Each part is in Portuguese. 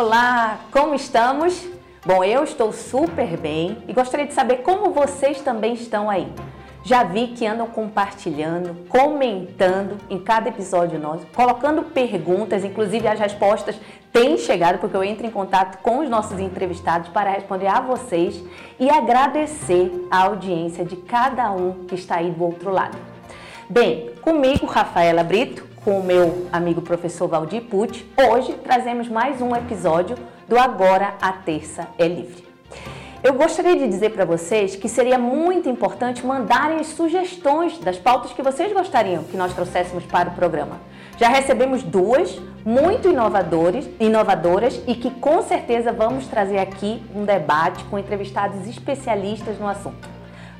Olá, como estamos? Bom, eu estou super bem e gostaria de saber como vocês também estão aí. Já vi que andam compartilhando, comentando em cada episódio nosso, colocando perguntas, inclusive as respostas têm chegado, porque eu entro em contato com os nossos entrevistados para responder a vocês e agradecer a audiência de cada um que está aí do outro lado. Bem, comigo, Rafaela Brito, com o meu amigo professor Valdir Pucci, hoje trazemos mais um episódio do Agora a Terça é Livre. Eu gostaria de dizer para vocês que seria muito importante mandarem as sugestões das pautas que vocês gostariam que nós trouxéssemos para o programa. Já recebemos duas muito inovadoras, inovadoras e que com certeza vamos trazer aqui um debate com entrevistados especialistas no assunto.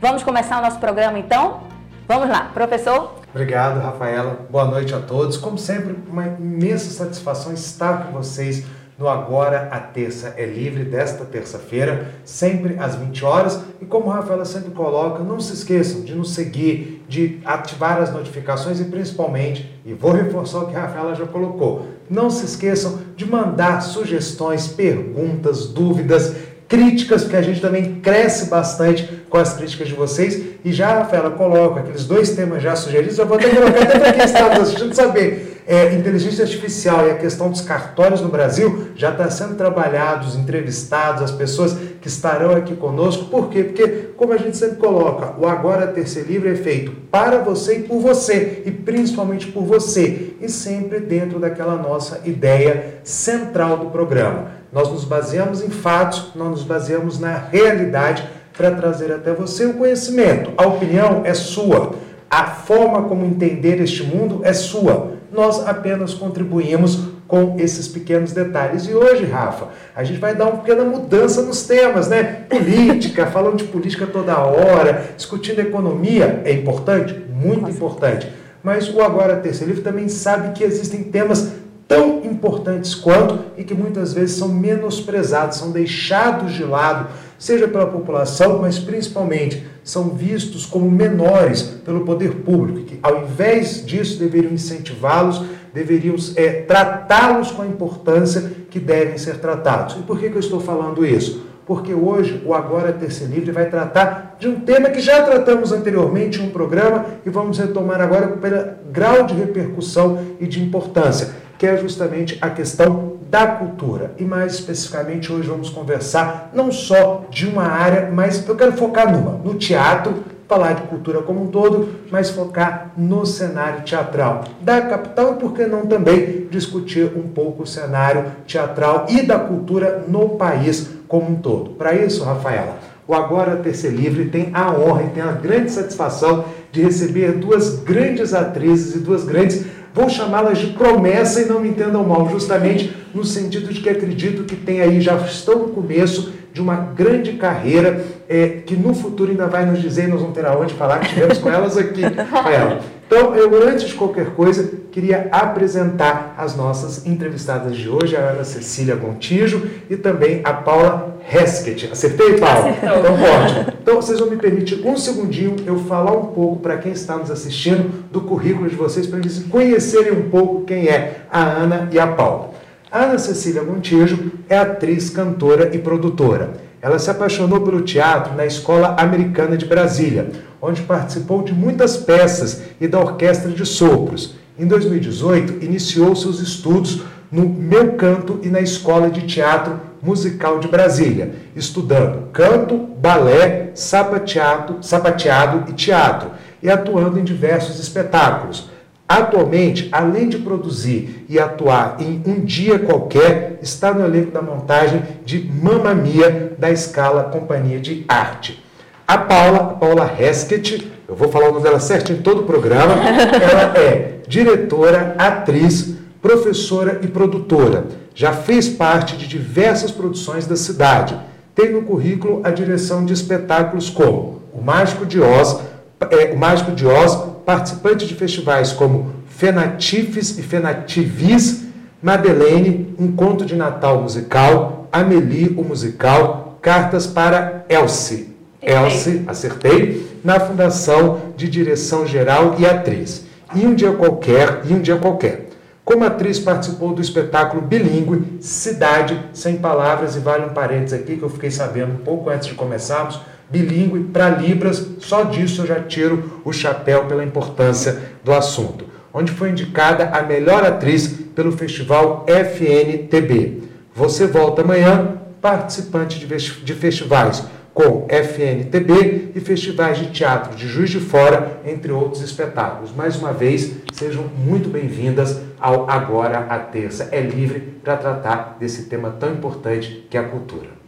Vamos começar o nosso programa então? Vamos lá, professor? Obrigado, Rafaela. Boa noite a todos. Como sempre, uma imensa satisfação estar com vocês no Agora a Terça é Livre desta terça-feira, sempre às 20 horas. E como a Rafaela sempre coloca, não se esqueçam de nos seguir, de ativar as notificações e principalmente, e vou reforçar o que a Rafaela já colocou, não se esqueçam de mandar sugestões, perguntas, dúvidas críticas, porque a gente também cresce bastante com as críticas de vocês. E já, Rafaela, coloca aqueles dois temas já sugeridos, eu vou até colocar até para quem está nos assistindo saber. É, inteligência artificial e a questão dos cartórios no Brasil já está sendo trabalhados, entrevistados, as pessoas que estarão aqui conosco. Por quê? Porque, como a gente sempre coloca, o Agora Terceiro Livre é feito para você e por você, e principalmente por você, e sempre dentro daquela nossa ideia central do programa nós nos baseamos em fatos, nós nos baseamos na realidade para trazer até você o conhecimento. A opinião é sua. A forma como entender este mundo é sua. Nós apenas contribuímos com esses pequenos detalhes. E hoje, Rafa, a gente vai dar uma pequena mudança nos temas, né? Política, falando de política toda hora, discutindo economia, é importante? Muito importante. Mas o Agora Terceiro Livro também sabe que existem temas tão importantes quanto e que muitas vezes são menosprezados, são deixados de lado, seja pela população, mas principalmente são vistos como menores pelo poder público, que ao invés disso deveriam incentivá-los, deveriam é, tratá-los com a importância que devem ser tratados. E por que, que eu estou falando isso? Porque hoje o Agora Terça Livre vai tratar de um tema que já tratamos anteriormente em um programa e vamos retomar agora pelo grau de repercussão e de importância que é justamente a questão da cultura. E mais especificamente hoje vamos conversar não só de uma área, mas eu quero focar numa, no teatro, falar de cultura como um todo, mas focar no cenário teatral da capital e por que não também discutir um pouco o cenário teatral e da cultura no país como um todo. Para isso, Rafaela, o Agora Terceiro Livre tem a honra e tem a grande satisfação de receber duas grandes atrizes e duas grandes Vou chamá-las de promessa e não me entendam mal, justamente no sentido de que acredito que tem aí, já estão no começo de uma grande carreira é, que no futuro ainda vai nos dizer, e nós vamos ter aonde falar que tivemos com elas aqui. ela. Então, eu antes de qualquer coisa, queria apresentar as nossas entrevistadas de hoje, a Ana Cecília Gontijo e também a Paula Heskett. Acertei, Paula? Acertou. Então, ótimo. Então, vocês vão me permitir um segundinho eu falar um pouco para quem está nos assistindo do currículo de vocês, para eles conhecerem um pouco quem é a Ana e a Paula. A Ana Cecília Gontijo é atriz, cantora e produtora. Ela se apaixonou pelo teatro na Escola Americana de Brasília, onde participou de muitas peças e da Orquestra de Sopros. Em 2018, iniciou seus estudos no Meu Canto e na Escola de Teatro Musical de Brasília, estudando canto, balé, sapateado, sapateado e teatro, e atuando em diversos espetáculos. Atualmente, além de produzir e atuar em Um Dia Qualquer, está no elenco da montagem de Mamma Mia, da Escala Companhia de Arte. A Paula, a Paula Heskett, eu vou falar o nome dela certo em todo o programa, ela é diretora, atriz, professora e produtora. Já fez parte de diversas produções da cidade. Tem no currículo a direção de espetáculos como O Mágico de Oz, é, o Mágico de Oz, participante de festivais como Fenatifes e Fenativis, Madeleine, um conto de Natal musical, Amélie, o musical, Cartas para Elsie. Elsie, acertei, na Fundação de Direção Geral e Atriz. E um dia qualquer, e um dia qualquer. Como atriz, participou do espetáculo bilíngue Cidade Sem Palavras, e vale um parênteses aqui que eu fiquei sabendo um pouco antes de começarmos, bilíngue para Libras, só disso eu já tiro o chapéu pela importância do assunto. Onde foi indicada a melhor atriz pelo festival FNTB. Você volta amanhã, participante de festivais com FNTB e festivais de teatro de Juiz de Fora, entre outros espetáculos. Mais uma vez, sejam muito bem-vindas ao Agora a Terça. É livre para tratar desse tema tão importante que é a cultura.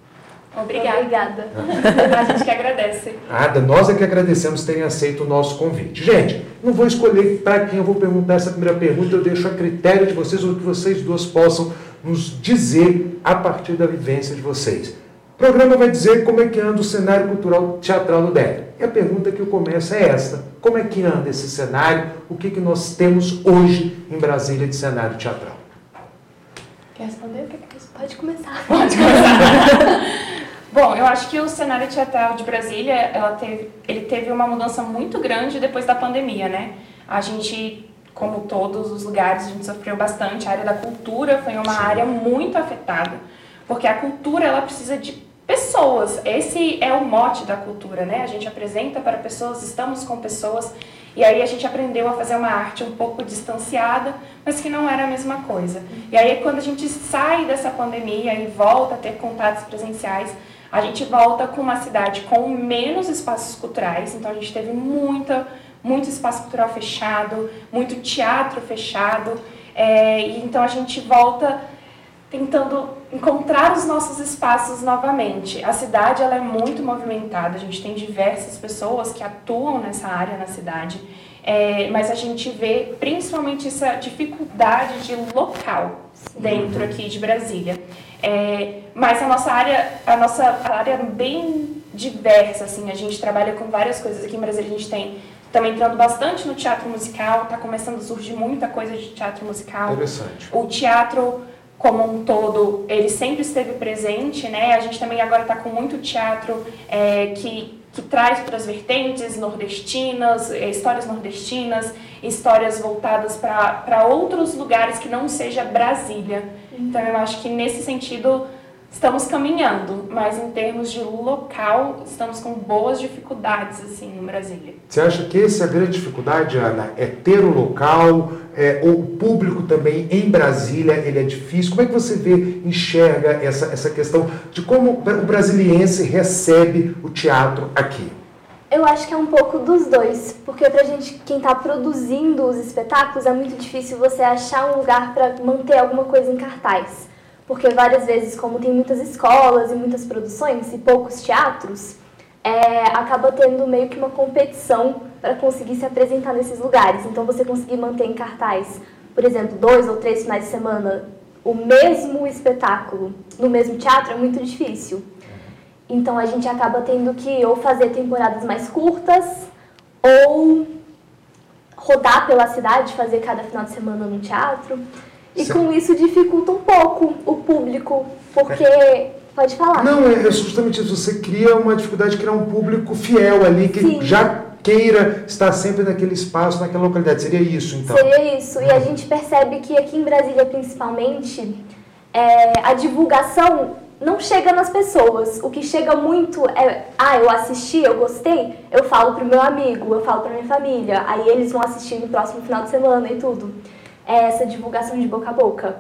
Obrigada. Obrigada. a gente que agradece. Nada, nós é que agradecemos terem aceito o nosso convite. Gente, não vou escolher para quem eu vou perguntar essa primeira pergunta, eu deixo a critério de vocês, ou que vocês duas possam nos dizer a partir da vivência de vocês. O programa vai dizer como é que anda o cenário cultural teatral no DEF. E a pergunta que eu começo é esta: como é que anda esse cenário? O que, que nós temos hoje em Brasília de cenário teatral? Quer responder? Pode começar. Pode começar. Bom, eu acho que o cenário teatral de Brasília, ela teve, ele teve uma mudança muito grande depois da pandemia, né? A gente, como todos os lugares, a gente sofreu bastante. A área da cultura foi uma Sim. área muito afetada, porque a cultura ela precisa de pessoas. Esse é o mote da cultura, né? A gente apresenta para pessoas, estamos com pessoas, e aí a gente aprendeu a fazer uma arte um pouco distanciada, mas que não era a mesma coisa. E aí quando a gente sai dessa pandemia e volta a ter contatos presenciais, a gente volta com uma cidade com menos espaços culturais, então a gente teve muita, muito espaço cultural fechado, muito teatro fechado, é, então a gente volta tentando encontrar os nossos espaços novamente. A cidade ela é muito movimentada, a gente tem diversas pessoas que atuam nessa área na cidade, é, mas a gente vê principalmente essa dificuldade de local dentro aqui de Brasília. É, mas a nossa área, a nossa área é bem diversa, assim, a gente trabalha com várias coisas. Aqui em Brasília a gente tem também entrando bastante no teatro musical, está começando a surgir muita coisa de teatro musical. Interessante. O teatro como um todo, ele sempre esteve presente, né? A gente também agora está com muito teatro é, que, que traz outras vertentes nordestinas, é, histórias nordestinas, histórias voltadas para outros lugares que não seja Brasília. Então eu acho que nesse sentido estamos caminhando, mas em termos de local, estamos com boas dificuldades assim no Brasília. Você acha que essa é a grande dificuldade, Ana? É ter o local, é, o público também em Brasília, ele é difícil. Como é que você vê, enxerga essa, essa questão de como o brasiliense recebe o teatro aqui? Eu acho que é um pouco dos dois, porque pra gente, quem está produzindo os espetáculos, é muito difícil você achar um lugar para manter alguma coisa em cartaz. Porque várias vezes, como tem muitas escolas e muitas produções e poucos teatros, é, acaba tendo meio que uma competição para conseguir se apresentar nesses lugares. Então, você conseguir manter em cartaz, por exemplo, dois ou três finais de semana, o mesmo espetáculo no mesmo teatro é muito difícil. Então, a gente acaba tendo que ou fazer temporadas mais curtas ou rodar pela cidade, fazer cada final de semana no teatro. E Sim. com isso dificulta um pouco o público, porque. Pode falar. Não, é, é justamente isso. Você cria uma dificuldade de criar um público fiel ali, que Sim. já queira estar sempre naquele espaço, naquela localidade. Seria isso, então? Seria isso. E a gente percebe que aqui em Brasília, principalmente, é, a divulgação não chega nas pessoas. O que chega muito é, ah, eu assisti, eu gostei, eu falo pro meu amigo, eu falo pra minha família. Aí eles vão assistir no próximo final de semana e tudo é essa divulgação de boca a boca.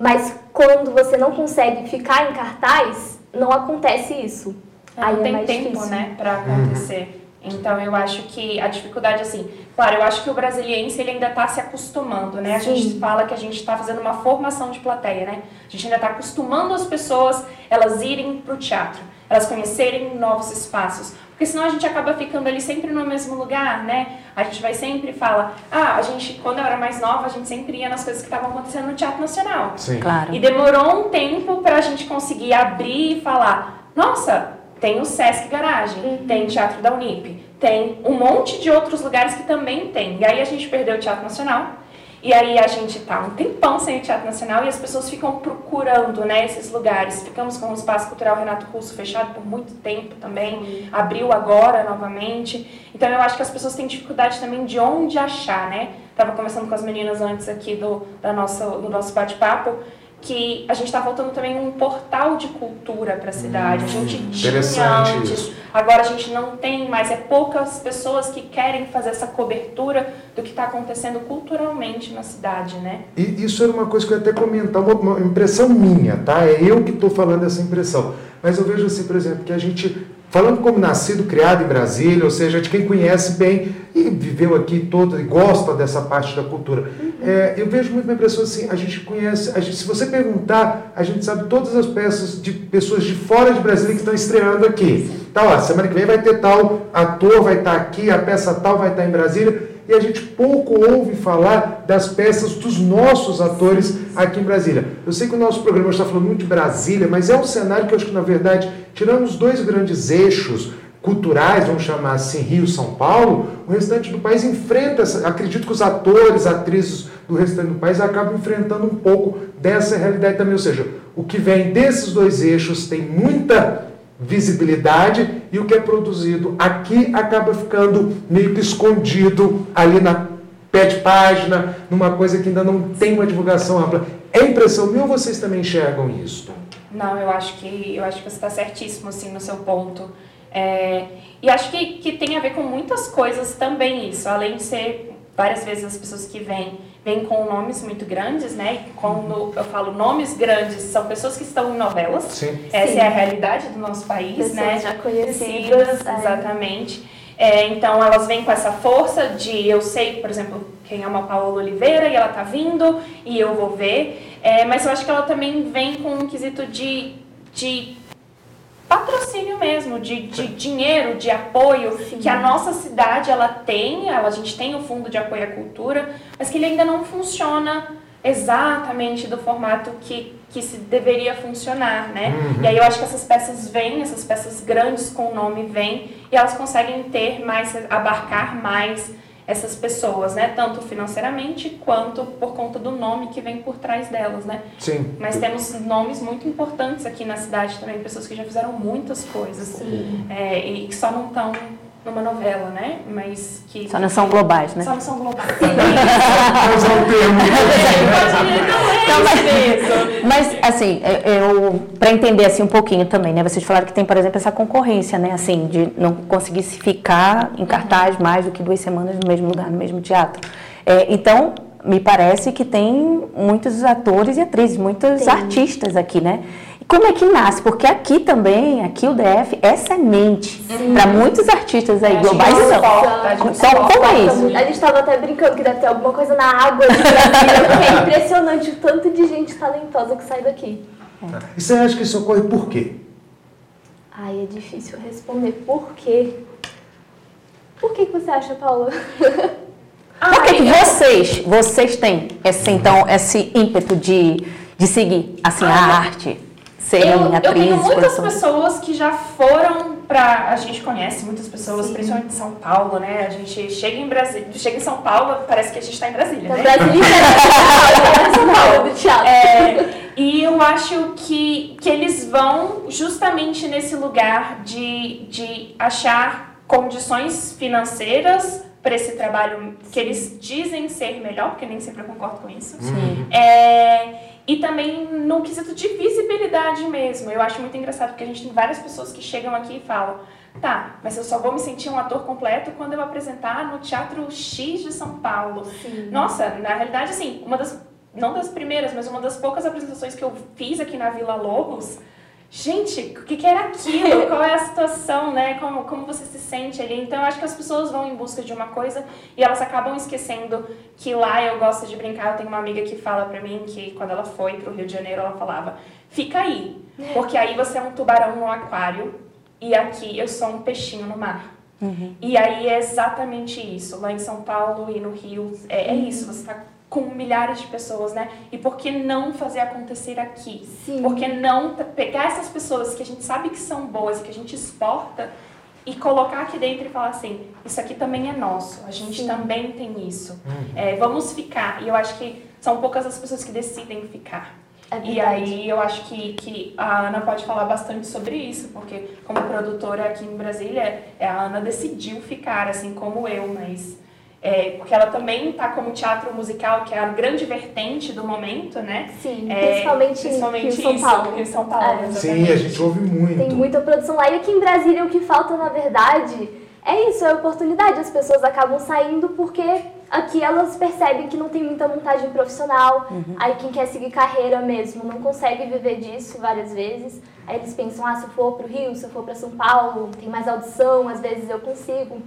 Mas quando você não consegue ficar em cartaz, não acontece isso. É, Aí não é tem tempo, difícil. né, para acontecer. Então eu acho que a dificuldade assim, claro, eu acho que o brasiliense ele ainda está se acostumando, né? A Sim. gente fala que a gente está fazendo uma formação de plateia, né? A gente ainda está acostumando as pessoas elas irem para o teatro, elas conhecerem novos espaços, porque senão a gente acaba ficando ali sempre no mesmo lugar, né? A gente vai sempre falar, ah, a gente, quando eu era mais nova, a gente sempre ia nas coisas que estavam acontecendo no Teatro Nacional. Sim. Claro. E demorou um tempo para a gente conseguir abrir e falar, nossa, tem o Sesc Garagem, uhum. tem o Teatro da Unip, tem um monte de outros lugares que também tem. E aí a gente perdeu o Teatro Nacional, e aí a gente tá um tempão sem o Teatro Nacional e as pessoas ficam procurando né, esses lugares. Ficamos com o Espaço Cultural Renato Russo fechado por muito tempo também, abriu agora novamente. Então eu acho que as pessoas têm dificuldade também de onde achar, né? estava conversando com as meninas antes aqui do, da nossa, do nosso bate-papo, que a gente está voltando também um portal de cultura para a cidade. a gente Hum, tinha antes, isso. agora a gente não tem mais. É poucas pessoas que querem fazer essa cobertura do que está acontecendo culturalmente na cidade, né? E isso era uma coisa que eu ia até comentar, uma impressão minha, tá? É eu que estou falando essa impressão. Mas eu vejo assim, por exemplo, que a gente, falando como nascido, criado em Brasília, ou seja, de quem conhece bem e viveu aqui todo e gosta dessa parte da cultura, é, eu vejo muito uma impressão assim, a gente conhece, a gente, se você perguntar, a gente sabe todas as peças de pessoas de fora de Brasília que estão estreando aqui. Tá, ó, semana que vem vai ter tal ator, vai estar aqui, a peça tal vai estar em Brasília e a gente pouco ouve falar das peças dos nossos atores aqui em Brasília. Eu sei que o nosso programa está falando muito de Brasília, mas é um cenário que eu acho que, na verdade, tirando os dois grandes eixos culturais, vamos chamar assim, Rio São Paulo, o restante do país enfrenta, acredito que os atores, atrizes do restante do país acabam enfrentando um pouco dessa realidade também, ou seja, o que vem desses dois eixos tem muita visibilidade e o que é produzido aqui acaba ficando meio que escondido ali na pé de página, numa coisa que ainda não tem uma divulgação ampla. É impressão minha ou vocês também enxergam isso? Não, eu acho que eu acho que você está certíssimo assim no seu ponto. É, e acho que, que tem a ver com muitas coisas também isso, além de ser várias vezes as pessoas que vêm vêm com nomes muito grandes, né? E quando eu falo nomes grandes, são pessoas que estão em novelas. Sim. Essa Sim. é a realidade do nosso país, Pessoas né? já conhecidas, é. exatamente. É, então elas vêm com essa força de eu sei, por exemplo, quem é uma Paola Oliveira e ela tá vindo e eu vou ver. É, mas eu acho que ela também vem com um quesito de, de patrocínio mesmo, de, de dinheiro, de apoio Sim. que a nossa cidade ela tem, ela, a gente tem o fundo de apoio à cultura, mas que ele ainda não funciona exatamente do formato que, que se deveria funcionar, né? Uhum. E aí eu acho que essas peças vêm, essas peças grandes com nome vêm e elas conseguem ter mais, abarcar mais essas pessoas, né? Tanto financeiramente quanto por conta do nome que vem por trás delas, né? Sim. Mas temos nomes muito importantes aqui na cidade também, pessoas que já fizeram muitas coisas é, e que só não estão numa novela, né? Mas que Só não são globais, né? só não são globais. Mas é um termo. Então, mas, mas, assim, eu para entender assim um pouquinho também, né? Vocês falaram que tem, por exemplo, essa concorrência, né? Assim, de não conseguir se ficar em cartaz mais do que duas semanas no mesmo lugar, no mesmo teatro. É, então, me parece que tem muitos atores e atrizes, muitos Tem. artistas aqui, né? Como é que nasce? Porque aqui também, aqui o DF é semente para muitos artistas aí, globais gente Então, suporta como é isso? A gente estava até brincando que deve ter alguma coisa na água de Brasília, porque é impressionante o tanto de gente talentosa que sai daqui. E você acha que isso ocorre por quê? Ai, é difícil responder. Por quê? Por que, que você acha, Paula? Por que, que vocês, vocês têm esse, então, esse ímpeto de, de seguir assim, a arte, serem Eu, eu atrizes, tenho muitas pessoas que já foram pra. A gente conhece muitas pessoas, Sim. principalmente em São Paulo, né? A gente chega em Brasília, chega em São Paulo, parece que a gente está em Brasília, Da né? Brasília São Paulo, teatro. É, e eu acho que, que eles vão justamente nesse lugar de, de achar condições financeiras para esse trabalho que eles dizem ser melhor, porque nem sempre eu concordo com isso. Sim. É, e também no quesito de visibilidade mesmo. Eu acho muito engraçado porque a gente tem várias pessoas que chegam aqui e falam: tá, mas eu só vou me sentir um ator completo quando eu apresentar no Teatro X de São Paulo. Sim. Nossa, na realidade, assim, uma das. Não das primeiras, mas uma das poucas apresentações que eu fiz aqui na Vila Lobos. Gente, o que, que era aquilo? Qual é a situação, né? Como, como você se sente ali? Então, eu acho que as pessoas vão em busca de uma coisa e elas acabam esquecendo que lá eu gosto de brincar. Eu tenho uma amiga que fala pra mim que quando ela foi pro Rio de Janeiro, ela falava: fica aí, porque aí você é um tubarão no aquário e aqui eu sou um peixinho no mar. E aí é exatamente isso. Lá em São Paulo e no Rio, é, é isso. Você tá com milhares de pessoas, né? E por que não fazer acontecer aqui? Sim. Por que não pegar essas pessoas que a gente sabe que são boas e que a gente exporta e colocar aqui dentro e falar assim, isso aqui também é nosso, a gente Sim. também tem isso. É, vamos ficar. E eu acho que são poucas as pessoas que decidem ficar. É E aí eu acho que, que a Ana pode falar bastante sobre isso, porque como produtora aqui em Brasília, é, a Ana decidiu ficar, assim como eu, mas É, porque ela também está como teatro musical, que é a grande vertente do momento, né? Sim, É, principalmente, principalmente em São isso, Paulo. Rio São Paulo, É. Sim, a gente ouve muito. Tem muita produção lá. E aqui em Brasília, o que falta, na verdade, é isso, é oportunidade. As pessoas acabam saindo porque aqui elas percebem que não tem muita montagem profissional. Aí quem quer seguir carreira mesmo não consegue viver disso várias vezes. Aí eles pensam, ah, se eu for pro Rio, se eu for para São Paulo, tem mais audição, às vezes eu consigo.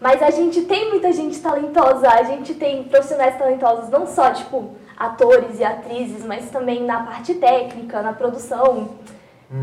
Mas a gente tem muita gente talentosa, a gente tem profissionais talentosos, não só, tipo, atores e atrizes, mas também na parte técnica, na produção.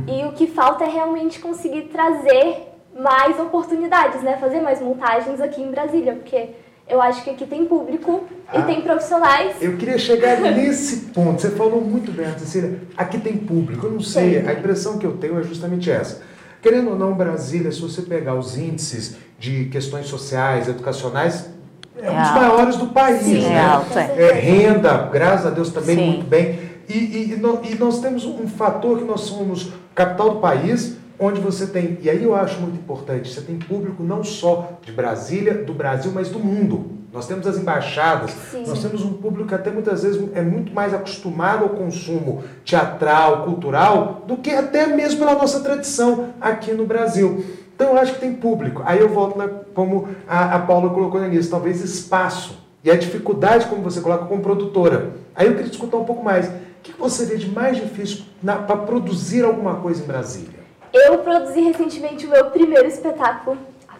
E o que falta é realmente conseguir trazer mais oportunidades, né? Fazer mais montagens aqui em Brasília, porque eu acho que aqui tem público e Ah. tem profissionais. Eu queria chegar nesse ponto. Você falou muito bem, Cecília. Aqui tem público. Eu não sei, a impressão que eu tenho é justamente essa. Querendo ou não, Brasília, se você pegar os índices de questões sociais, educacionais, é, um dos alto. maiores do país, Sim, né? é alto, é. É, renda, graças a Deus também Sim. muito bem. E, e- e nó- e nós temos um fator que nós somos capital do país, onde você tem, e aí eu acho muito importante, você tem público não só de Brasília, do Brasil, mas do mundo. Nós temos as embaixadas, Sim. nós temos um público que até muitas vezes é muito mais acostumado ao consumo teatral, cultural, do que até mesmo pela nossa tradição aqui no Brasil. Então eu acho que tem público. Aí eu volto lá, como a, a Paula colocou no início, talvez espaço. E a dificuldade, como você coloca, como produtora. Aí eu queria escutar um pouco mais. O que que você vê de mais difícil para produzir alguma coisa em Brasília? Eu produzi recentemente o meu primeiro espetáculo.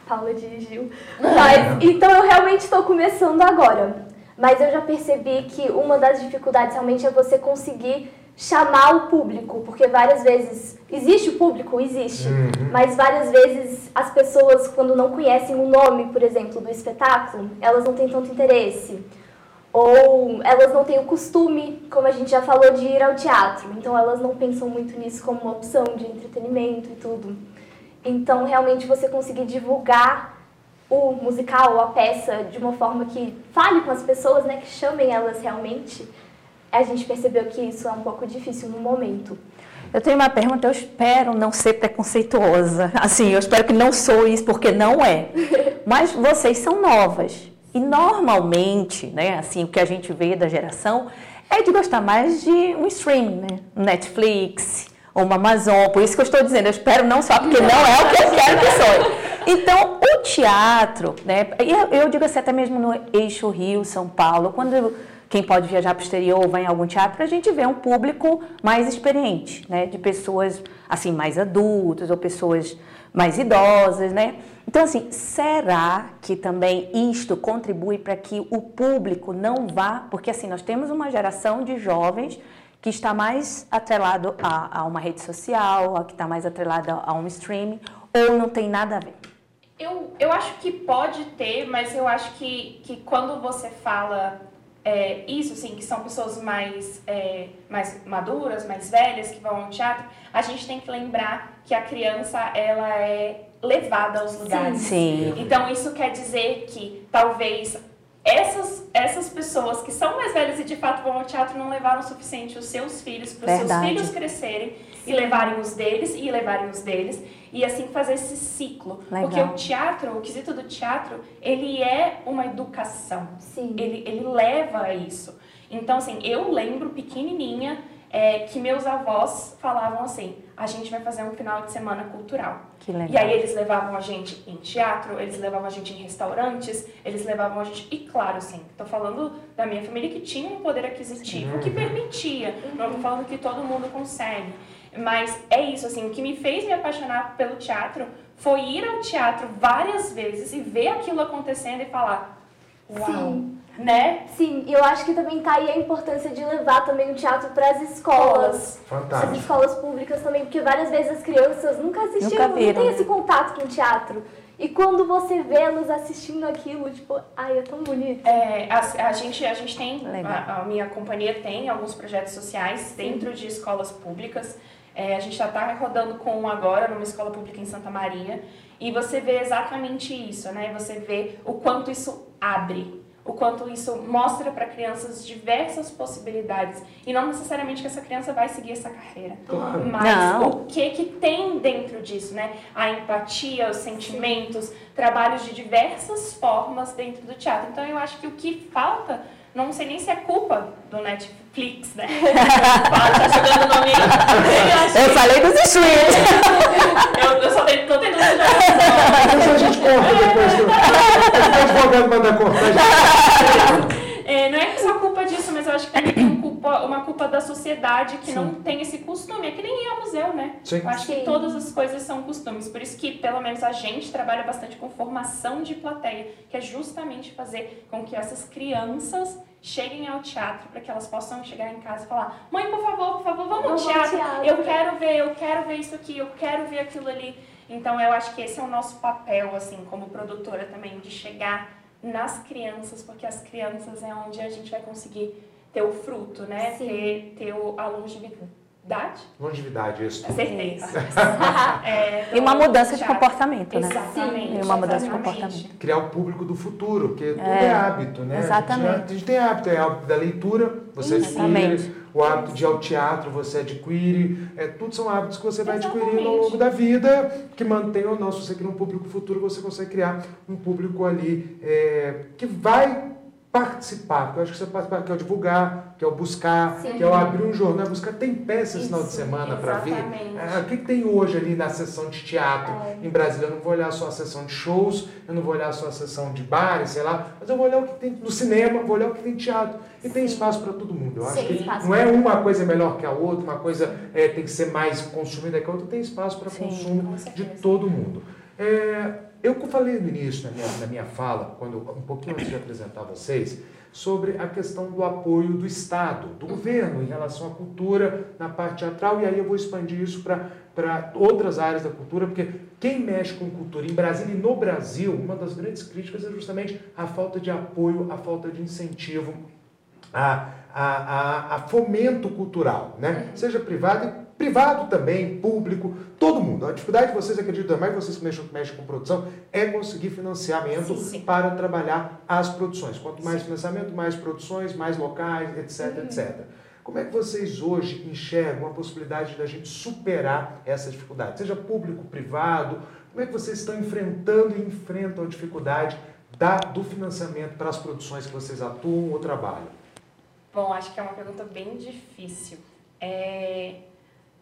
Paula dirigiu. Mas, então eu realmente estou começando agora. Mas eu já percebi que uma das dificuldades realmente é você conseguir chamar o público, porque várias vezes existe o público, existe, mas várias vezes as pessoas quando não conhecem o nome, por exemplo, do espetáculo, elas não têm tanto interesse. Ou elas não têm o costume, como a gente já falou, de ir ao teatro. Então elas não pensam muito nisso como uma opção de entretenimento e tudo. Então realmente você conseguir divulgar o musical ou a peça de uma forma que fale com as pessoas, né, que chamem elas realmente, a gente percebeu que isso é um pouco difícil no momento. Eu tenho uma pergunta, eu espero não ser preconceituosa. Assim, eu espero que não sou isso, porque não é. Mas vocês são novas. E normalmente, né, assim, o que a gente vê da geração é de gostar mais de um streaming, né? Netflix, ou uma Amazon. Por isso que eu estou dizendo, eu espero não só, porque não é o que eu quero que sou. Então, o teatro, né? Eu, eu digo assim, até mesmo no eixo Rio, São Paulo, quando quem pode viajar para o exterior ou vai em algum teatro, a gente vê um público mais experiente, né? De pessoas, assim, mais adultas ou pessoas mais idosas, né? Então, assim, será que também isto contribui para que o público não vá? Porque, assim, nós temos uma geração de jovens que está mais atrelado a, a uma rede social, a que está mais atrelado a um streaming, ou não tem nada a ver? Eu, eu acho que pode ter, mas eu acho que, que quando você fala é, isso, assim, que são pessoas mais, é, mais maduras, mais velhas, que vão ao teatro, a gente tem que lembrar que a criança, ela é levada aos lugares. Sim. Então, isso quer dizer que talvez essas, essas pessoas que são mais velhas e de fato vão ao teatro não levaram o suficiente os seus filhos para os seus filhos crescerem e levarem os deles e levarem os deles e assim fazer esse ciclo. Legal. Porque o teatro, o quesito do teatro, ele é uma educação. Sim. Ele, ele leva a isso. Então, assim, eu lembro pequenininha é, que meus avós falavam assim: a gente vai fazer um final de semana cultural. Que legal. E aí eles levavam a gente em teatro, eles levavam a gente em restaurantes, eles levavam a gente. E claro, assim, tô falando da minha família que tinha um poder aquisitivo que permitia. Não tô falando que todo mundo consegue. Mas é isso, assim, o que me fez me apaixonar pelo teatro foi ir ao teatro várias vezes e ver aquilo acontecendo e falar, uau, Sim. Né? Sim, e eu acho que também tá aí a importância de levar também o teatro para as escolas. Fantástico. As escolas públicas também, porque várias vezes as crianças nunca assistiram, Nunca não tem né? esse contato com o teatro. E quando você vê elas assistindo aquilo, tipo, ai, é tão bonito. É, a, a gente, a gente tem, a, a minha companhia tem alguns projetos sociais dentro de escolas públicas. É, a gente já está rodando com um agora numa escola pública em Santa Maria. E você vê exatamente isso, né? Você vê o quanto isso abre. O quanto isso mostra para crianças diversas possibilidades e não necessariamente que essa criança vai seguir essa carreira, Claro. mas Não. o que que tem dentro disso, né? A empatia, os sentimentos, trabalhos de diversas formas dentro do teatro. Então eu acho que o que falta, não sei nem se é culpa do Netflix, né? Fala, tá jogando o nome aí. Eu Eu falei dos streams. Eu, eu só tenho, tô tentando jogar. Mas a gente corta depois. que O advogado manda cortar. É, não é só culpa disso, mas eu acho que também tem um culpa- uma culpa da sociedade que não tem esse costume. É que nem ir ao museu, né? Sim. Eu acho que Sim. todas as coisas são costumes. Por isso que, pelo menos, a gente trabalha bastante com formação de plateia, que é justamente fazer com que essas crianças cheguem ao teatro para que elas possam chegar em casa e falar: Mãe, por favor, por favor, vamos ao Vamos ao teatro. teatro." Eu quero ver, eu quero ver isso aqui, eu quero ver aquilo ali. Então, eu acho que esse é o nosso papel, assim, como produtora também, de chegar nas crianças, porque as crianças é onde a gente vai conseguir ter o fruto, né? Sim. Ter, ter a longevidade. Longevidade, isso. Acertei. Isso. É, E uma do mudança de comportamento, né? Exatamente. Sim, e uma mudança de exatamente. comportamento. Criar o público do futuro, porque tudo É, é hábito, né? A gente, exatamente. a gente tem hábito, é hábito da leitura, você Exatamente. adquire, o hábito de ir ao teatro, você adquire, é, tudo são hábitos que você vai adquirindo ao Exatamente. longo da vida, que mantém ou não, se você cria um público futuro, você consegue criar um público ali é, que vai participar, porque eu acho que você participar, que é o divulgar, que é o buscar, Sim. que é o abrir um jornal, buscar, tem peça esse final de semana para ver. Ah, o que, que tem hoje ali na sessão de teatro É. em Brasília? Eu não vou olhar só a sessão de shows, eu não vou olhar só a sessão de bares, sei lá, mas eu vou olhar o que tem no cinema, vou olhar o que tem em teatro. E tem espaço para todo mundo. Eu acho Sim, que não é uma coisa melhor que a outra, uma coisa é, tem que ser mais consumida que a outra, tem espaço para Sim, consumo de todo mundo. É, eu falei no início, na minha, na minha fala, quando um pouquinho antes de apresentar vocês, sobre a questão do apoio do Estado, do governo em relação à cultura na parte teatral, e aí eu vou expandir isso para outras áreas da cultura, porque quem mexe com cultura em Brasília e no Brasil, uma das grandes críticas é justamente a falta de apoio, a falta de incentivo a, a, a, a fomento cultural, né? Seja privado e privado também, público, todo mundo. A dificuldade de vocês, acredito também, vocês que mexem, mexem com produção, é conseguir financiamento Sim, sim. para trabalhar as produções. Quanto mais financiamento, mais produções, mais locais, etc, etc. Como é que vocês hoje enxergam a possibilidade da gente superar essa dificuldade? Seja público, privado, como é que vocês estão enfrentando e enfrentam a dificuldade da, do financiamento para as produções que vocês atuam ou trabalham? Bom, acho que é uma pergunta bem difícil. É,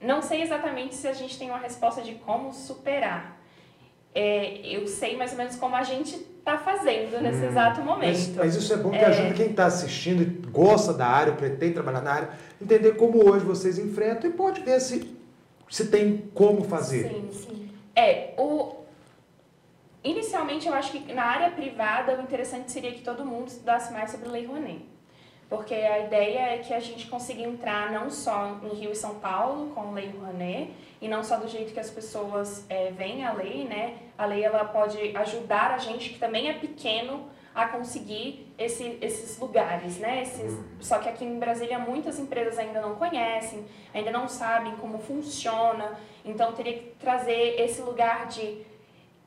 Não sei exatamente se a gente tem uma resposta de como superar. É, eu sei mais ou menos como a gente está fazendo nesse exato Mas, momento. mas isso é bom que É. ajuda quem está assistindo e gosta da área, pretende trabalhar na área, entender como hoje vocês enfrentam e pode ver se, se tem como fazer. Sim. Sim. É, o... Inicialmente, eu acho que na área privada, o interessante seria que todo mundo estudasse mais sobre Lei Rouanet. Porque a ideia é que a gente consiga entrar não só em Rio e São Paulo com Lei Rouanet, e não só do jeito que as pessoas é, veem a lei, né? A lei ela pode ajudar a gente, que também é pequeno, a conseguir esse, esses lugares, né? Esses, Só que aqui em Brasília muitas empresas ainda não conhecem, ainda não sabem como funciona, então teria que trazer esse lugar de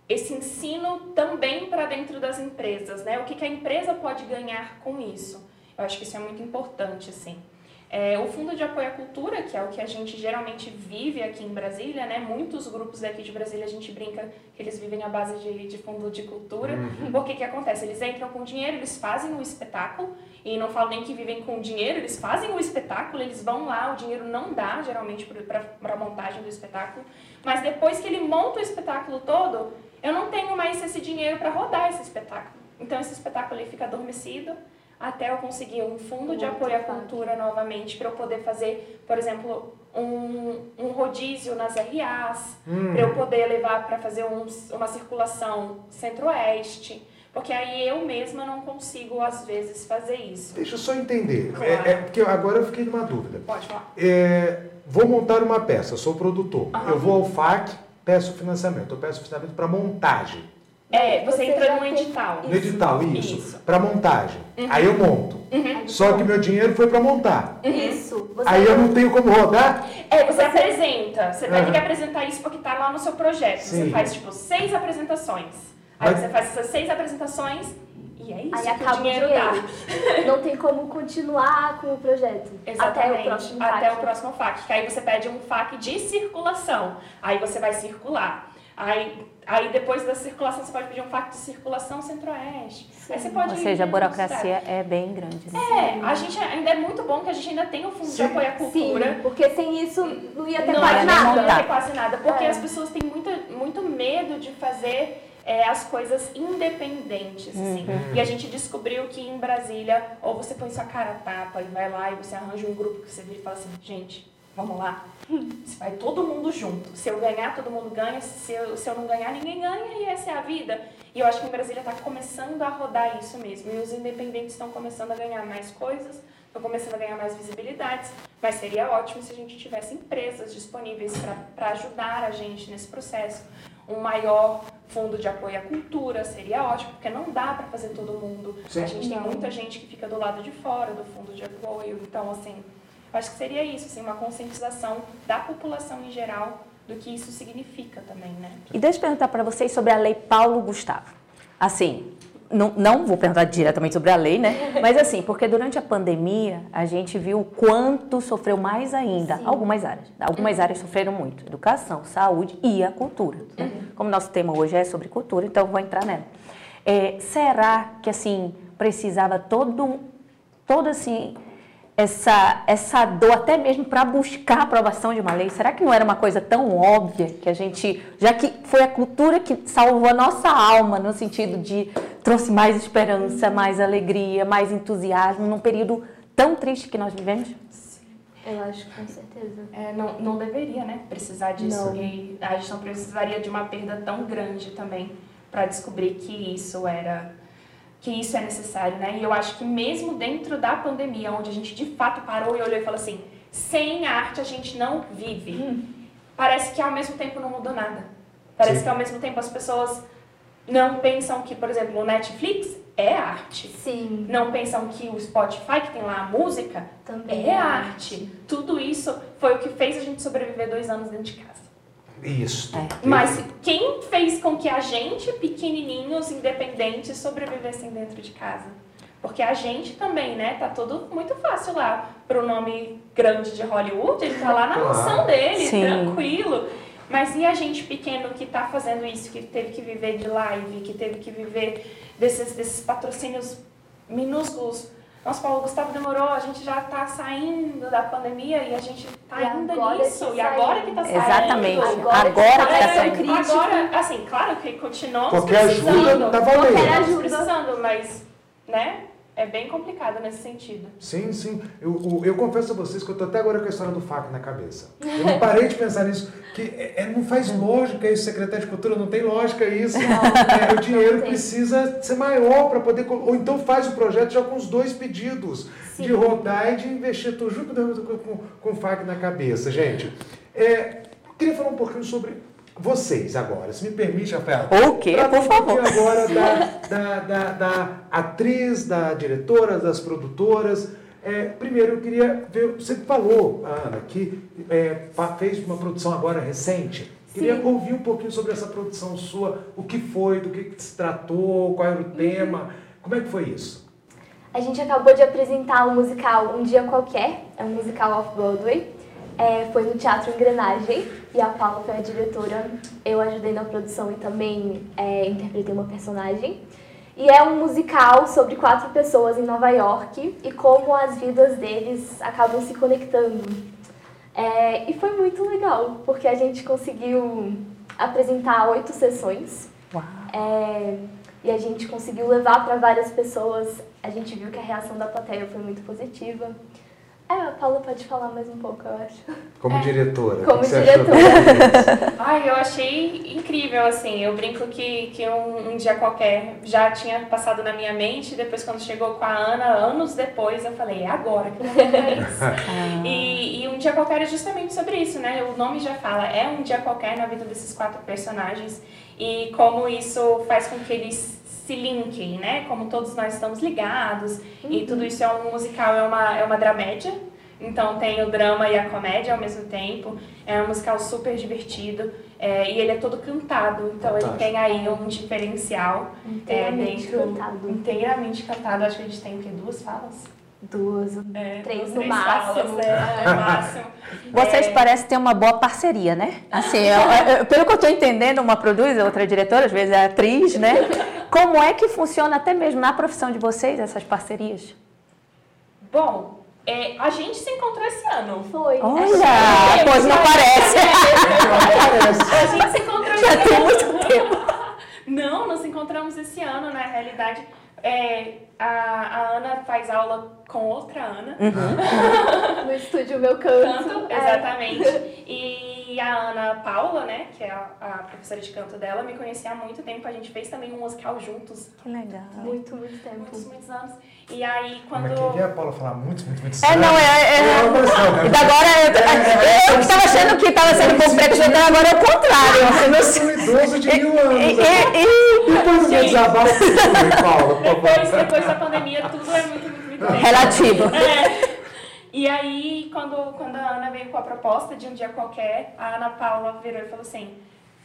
esse ensino também para dentro das empresas, né? O que, que a empresa pode ganhar com isso? Eu acho que isso é muito importante, assim. É, o Fundo de Apoio à Cultura, que é o que a gente geralmente vive aqui em Brasília, né? Muitos grupos daqui de Brasília a gente brinca que eles vivem à base de, de fundo de cultura. Porque que acontece? Eles entram com dinheiro, eles fazem o espetáculo, e não falo nem que vivem com dinheiro, eles fazem o espetáculo, eles vão lá, o dinheiro não dá geralmente para a montagem do espetáculo, mas depois que ele monta o espetáculo todo, eu não tenho mais esse dinheiro para rodar esse espetáculo. Então esse espetáculo ele fica adormecido até eu conseguir um fundo de Um apoio à cultura novamente para eu poder fazer, por exemplo, um, um rodízio nas RAs, para eu poder levar para fazer um, uma circulação centro-oeste, porque aí eu mesma não consigo às vezes fazer isso. Deixa eu só entender, Claro. é, é porque agora eu fiquei numa dúvida. Pode falar. É, vou montar uma peça, sou produtor. Aham. Eu vou ao FAC, peço financiamento. Eu peço financiamento para montagem. É, você, Você entra tem- edital. No edital, isso. Isso. Para montagem. Aí eu monto. Só que meu dinheiro foi para montar. Isso. Você Aí eu não tenho como rodar. É, você apresenta. Você vai ter que apresentar isso porque tá lá no seu projeto. Sim. Você faz, tipo, seis apresentações. Aí Mas- você faz essas seis apresentações E é isso Aí que acaba o dinheiro, dá. Não tem como continuar com o projeto. Exatamente. Até o próximo Até FAQ. o próximo FAQ. Que aí você pede um FAQ de circulação. Aí você vai circular. Aí, aí depois da circulação você pode pedir um FAQ de circulação centro-oeste. Aí você pode Ou seja, a burocracia é bem grande. Né? É, a gente ainda é muito bom que a gente ainda tem o fundo de Sim. apoio à cultura. Sim, porque sem isso não ia ter não quase nada. Não ia ter quase nada. Porque É. as pessoas têm muito, muito medo de fazer é, as coisas independentes, assim. E a gente descobriu que em Brasília, ou você põe sua cara a tapa e vai lá e você arranja um grupo que você vira e fala assim, gente, vamos lá. Se vai todo mundo junto. Se eu ganhar, todo mundo ganha. Se eu, se eu não ganhar, ninguém ganha. E essa é a vida. E eu acho que em Brasília está começando a rodar isso mesmo. E os independentes estão começando a ganhar mais coisas, estão começando a ganhar mais visibilidades. Mas seria ótimo se a gente tivesse empresas disponíveis para ajudar a gente nesse processo. Um maior fundo de apoio à cultura seria ótimo, porque não dá para fazer todo mundo. Sim. A gente tem muita gente que fica do lado de fora do fundo de apoio. Então, assim, eu acho que seria isso, assim, uma conscientização da população em geral do que isso significa também, né? E deixa eu perguntar para vocês sobre a lei Paulo Gustavo. Assim, não, não vou perguntar diretamente sobre a lei, né? Mas assim, porque durante a pandemia a gente viu o quanto sofreu mais ainda Sim. algumas áreas. Algumas áreas sofreram muito: educação, saúde e a cultura. né? Como nosso tema hoje é sobre cultura, então vou entrar nela. É, será que assim precisava todo, todo assim essa, essa dor até mesmo para buscar a aprovação de uma lei? Será que não era uma coisa tão óbvia que a gente, já que foi a cultura que salvou a nossa alma no sentido de trouxe mais esperança, mais alegria, mais entusiasmo num período tão triste que nós vivemos? Eu acho, com certeza. É, não, não deveria, né, precisar disso. Não. E a gente não precisaria de uma perda tão grande também para descobrir que isso era que isso é necessário, né? E eu acho que mesmo dentro da pandemia, onde a gente de fato parou e olhou e falou assim, sem arte a gente não vive. Parece que ao mesmo tempo não mudou nada. Parece Sim. que ao mesmo tempo as pessoas não pensam que, por exemplo, o Netflix é arte. Sim, Não pensam que o Spotify, que tem lá a música, também. é arte. Tudo isso foi o que fez a gente sobreviver dois anos dentro de casa. Isso. É. Mas quem fez com que a gente, pequenininhos, independentes, sobrevivessem dentro de casa? Porque a gente também, né? Tá tudo muito fácil lá pro nome grande de Hollywood, ele tá lá na Claro. mansão dele, Sim. tranquilo. Mas e a gente pequeno que tá fazendo isso, que teve que viver de live, que teve que viver desses, desses patrocínios minúsculos? Nossa, Paulo Gustavo demorou, a gente já tá saindo da pandemia e a gente tá E ainda nisso. E agora que tá saindo. Exatamente. Agora Agora, que que tá está saindo. Agora, assim, claro que continuamos Qualquer precisando. ajuda tá Qualquer valendo. ajuda precisando, mas, né? É bem complicado nesse sentido. Sim, sim. Eu, o- eu confesso a vocês que eu tô até agora com a história do FAC na cabeça. Eu não parei de pensar nisso, que é, é- não faz lógica isso, secretário de cultura, não tem lógica isso. É, o dinheiro precisa ser maior para poder. Ou então faz o projeto já com os dois pedidos, Sim. de rodar e de investir. Tô junto com, com, com o FAC na cabeça, gente. É, eu queria falar um pouquinho sobre vocês agora, se me permite, Rafael. O quê? Por um pouquinho favor. agora da, da, da, da atriz, da diretora, das produtoras. É, primeiro, eu queria ver, você falou, Ana, que é, fez uma produção agora recente. Queria Sim. ouvir um pouquinho sobre essa produção sua, o que foi, do que, que se tratou, qual era o tema, como é que foi isso? A gente acabou de apresentar o musical Um Dia Qualquer, é um musical off-Broadway. É, foi no Teatro Engrenagem e a Paula foi a diretora. Eu ajudei na produção e também é, interpretei uma personagem. E é um musical sobre quatro pessoas em Nova York e como as vidas deles acabam se conectando. É, e foi muito legal, porque a gente conseguiu apresentar oito sessões. É, e a gente conseguiu levar para várias pessoas. A gente viu que a reação da plateia foi muito positiva. É, a Paula pode falar mais um pouco, eu acho. Como É. diretora. Como que você achou diretora. Ai, eu achei incrível, assim. Eu brinco que, que um, um dia qualquer já tinha passado na minha mente. Depois, quando chegou com a Ana, anos depois, eu falei, é agora que eu vou fazer isso. Ah. E, e um dia qualquer é justamente sobre isso, né? O nome já fala, é um dia qualquer na vida desses quatro personagens e como isso faz com que eles se linkem, né? Como todos nós estamos ligados e tudo isso é um musical, é uma, é uma dramédia. Então tem o drama e a comédia ao mesmo tempo. É um musical super divertido. É, e ele é todo cantado, então ele Fantástico. tem aí um diferencial. É, Inteiramente dentro- cantado. Inteiramente cantado. Acho que a gente tem o quê? Duas falas? Duas, É, três duas, no três máximo. Falas, é, no máximo. Vocês É, parecem ter uma boa parceria, né? Assim, eu- eu- pelo que eu estou entendendo, uma produz, a outra é diretora, às vezes é atriz, né? Como é que funciona até mesmo na profissão de vocês essas parcerias? Bom, é, a gente se encontrou esse ano. Foi. Olha, pois não parece. A gente se encontrou Já esse tem ano. muito tempo. Não, nos encontramos esse ano, na realidade. É, a, a Ana faz aula com outra Ana. No estúdio Meu Canto. Canto, É. exatamente. E a Ana Paula, né, que é a, a professora de canto dela, me conhecia há muito tempo. A gente fez também um musical juntos, Que legal. Muito, muito tempo. muitos, muitos anos. E aí, Como é quando... que é a Paula falar muito, muito, muito É, não, é. é, Eu amo essa, né? E da agora eu, eu que estava achando que estava sendo um pouco preconceituoso, agora é o contrário. Eu não Eu um idoso de mil anos. E- né? e- e- Depois do meu desabafo, Paula, Depois, depois da pandemia, tudo é muito, muito, muito bem. relativo. É. E aí, quando, quando a Ana veio com a proposta de um dia qualquer, a Ana Paula virou e falou assim: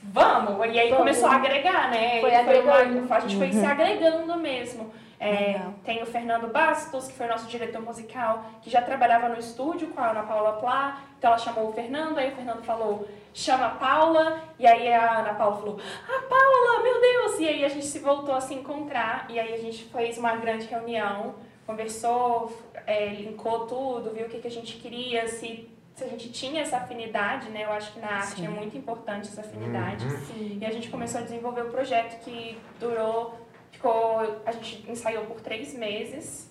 vamos! E aí Vamos. começou a agregar, né? Foi agregando. uma- a gente foi se agregando mesmo. É, tem o Fernando Bastos, que foi nosso diretor musical, que já trabalhava no estúdio com a Ana Paula Plá. Então ela chamou o Fernando, aí o Fernando falou, chama a Paula. E aí a Ana Paula falou, ah, Paula, meu Deus! E aí a gente se voltou a se encontrar. E aí a gente fez uma grande reunião, conversou, é, linkou tudo, viu o que, que a gente queria, se, se a gente tinha essa afinidade, né? Eu acho que na arte Sim. é muito importante essa afinidade. Sim. E a gente começou a desenvolver o projeto que durou, ficou, a gente ensaiou por três meses.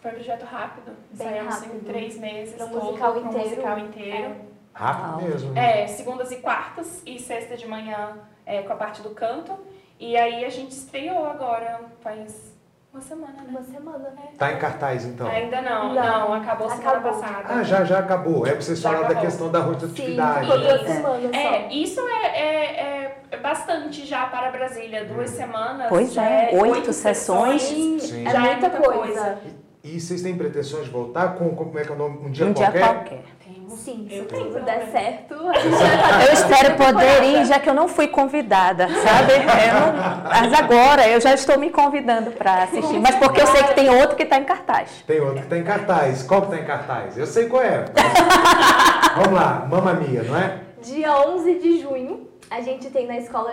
Foi um projeto rápido, Bem ensaiamos em três meses, um todo, musical inteiro. musical inteiro. Rápido mesmo. né? É, segundas e quartas e sexta de manhã é, com a parte do canto. E aí a gente estreou agora, faz uma semana, né? Uma semana, né? Tá em cartaz, então. Ainda não, Não, não, acabou semana acabou. passada. Ah, já, já acabou. É pra vocês falaram da questão da Sim, rotatividade. ficou duas É. semanas só. É, isso é, é, é bastante já para Brasília. Duas semamas. Pois já é, oito sessões. Sim, Sim. é Já é muita muita coisa. coisa. E vocês têm pretensões de voltar com, com- como é que é o nome? Um dia Um dia qualquer? Sim, se Eu tenho, tudo der certo, a gente vai fazer Eu espero poder ir, já que eu não fui convidada, sabe? Eu não- mas agora eu já estou me convidando para assistir. Mas porque eu sei que tem outro que está em cartaz. Tem outro que tá em cartaz. Qual que tá em cartaz? Eu sei qual é. Vamos lá, Mamma Mia, não é? Dia 11 de junho, a gente tem na Escola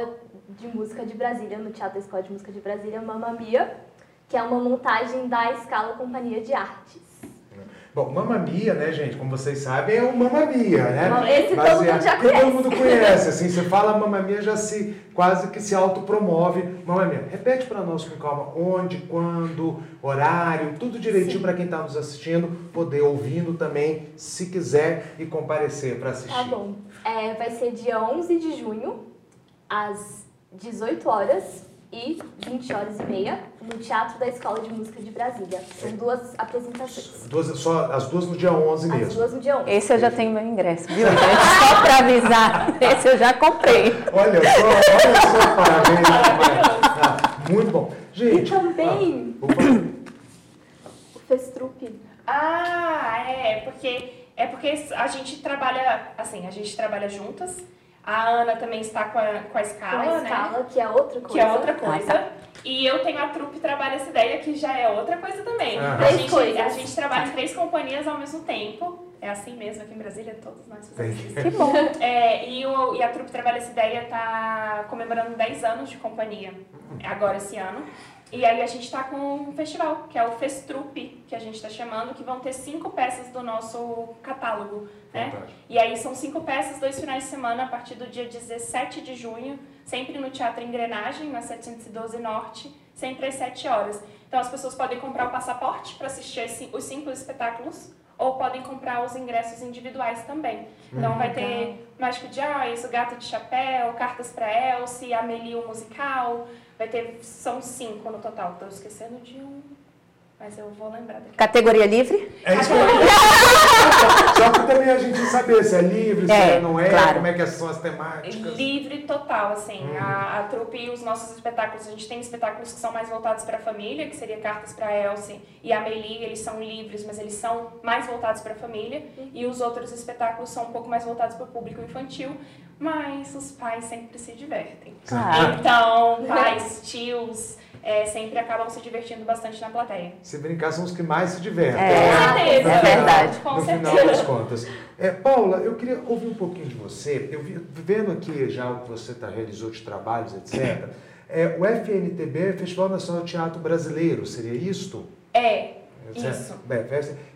de Música de Brasília, no Teatro da Escola de Música de Brasília, Mamma Mia, que é uma montagem da Escala Companhia de Artes. Bom, Mamma Mia, né, gente? Como vocês sabem, é o Mamma Mia, né? Esse todo Baseado- mundo já que Todo conhece. mundo conhece, assim, você fala Mamma Mia, já se, quase que se autopromove. Mamma Mia, repete para nós com calma, onde, quando, horário, tudo direitinho para quem está nos assistindo, poder ouvindo também, se quiser, e comparecer para assistir. Tá bom. É, vai ser dia 11 de junho, às 18 horas e 20 horas e meia, no Teatro da Escola de Música de Brasília. São duas apresentações. Duas, só, as duas no dia 11 As mesmo. duas no dia 11. Esse eu já tenho meu ingresso, viu, gente? Só para avisar. Esse eu já comprei. Olha só, olha só, parabéns. Ah, muito bom. E Gente, também ah, o Festrup. Ah, é, porque é porque a gente trabalha, assim, a gente trabalha juntas. A Ana também está com a, com a Com escala, a né? escala, que é outra coisa. Que é outra coisa. Ah, tá. E eu tenho a trupe Trabalha Essa Ideia, que já é outra coisa também. A, gente, coisas. a gente trabalha em três companhias ao mesmo tempo. É assim mesmo, aqui em Brasília, todos nós fazemos isso. Que bom. É, e, o, e a Trupe Trabalha Essa Ideia está comemorando 10 anos de companhia, agora esse ano. E aí a gente está com um festival, que é o Festrupe, que a gente está chamando, que vão ter cinco peças do nosso catálogo, né? E aí são cinco peças, dois finais de semana, a partir do dia 17 de junho, sempre no Teatro Engrenagem, na 712 Norte, sempre às 7 horas. Então as pessoas podem comprar o passaporte para assistir os cinco espetáculos, ou podem comprar os ingressos individuais também. Então vai ter Mágico de Oz, O Gato de Chapéu, Cartas para Elsie, Amelie o Musical, vai ter, são cinco no total, tô esquecendo de um, mas eu vou lembrar daqui. Categoria livre? É isso que eu Só para também a gente saber se é livre, se É, é, não é, claro. como é que são as temáticas. Livre total, assim. Uhum. A, a trupe e os nossos espetáculos, a gente tem espetáculos que são mais voltados para a família, que seria Cartas para Elsie e Amelie, eles são livres, mas eles são mais voltados para a família. E os outros espetáculos são um pouco mais voltados para o público infantil. Mas os pais sempre se divertem. Claro. Então, pais, tios, é, sempre acabam se divertindo bastante na plateia. Se brincar, são os que mais se divertem. É, Com certeza. é verdade. Com no final certeza. das contas. É, Paula, eu queria ouvir um pouquinho de você. Eu vi, vendo aqui já o que você tá, realizou de trabalhos, etc. É, o FNTB é Festival Nacional de Teatro Brasileiro, seria isto? É, Certo? isso. Bem,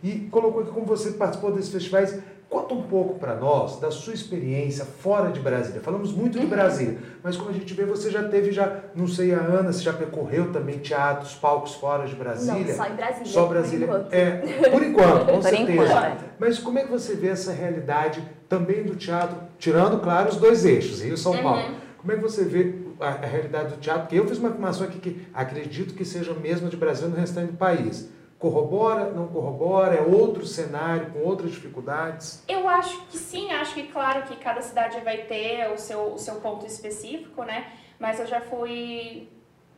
E colocou aqui como você participou desses festivais. Conta um pouco para nós da sua experiência fora de Brasília. Falamos muito Uhum. de Brasília, mas como a gente vê, você já teve, já, não sei, a Ana, você já percorreu também teatros, palcos fora de Brasília? Não, só em Brasília. Só por Brasília. enquanto. É, por enquanto, com Por certeza. enquanto. Mas como é que você vê essa realidade também do teatro, tirando, claro, os dois eixos, Rio e São Uhum. Paulo? Como é que você vê a, a realidade do teatro? Porque eu fiz uma afirmação aqui que acredito que seja a mesma de Brasil no restante do país. Corrobora, não corrobora? É outro cenário, com outras dificuldades? Eu acho que sim, acho que claro que cada cidade vai ter o seu, o seu ponto específico, né? Mas eu já fui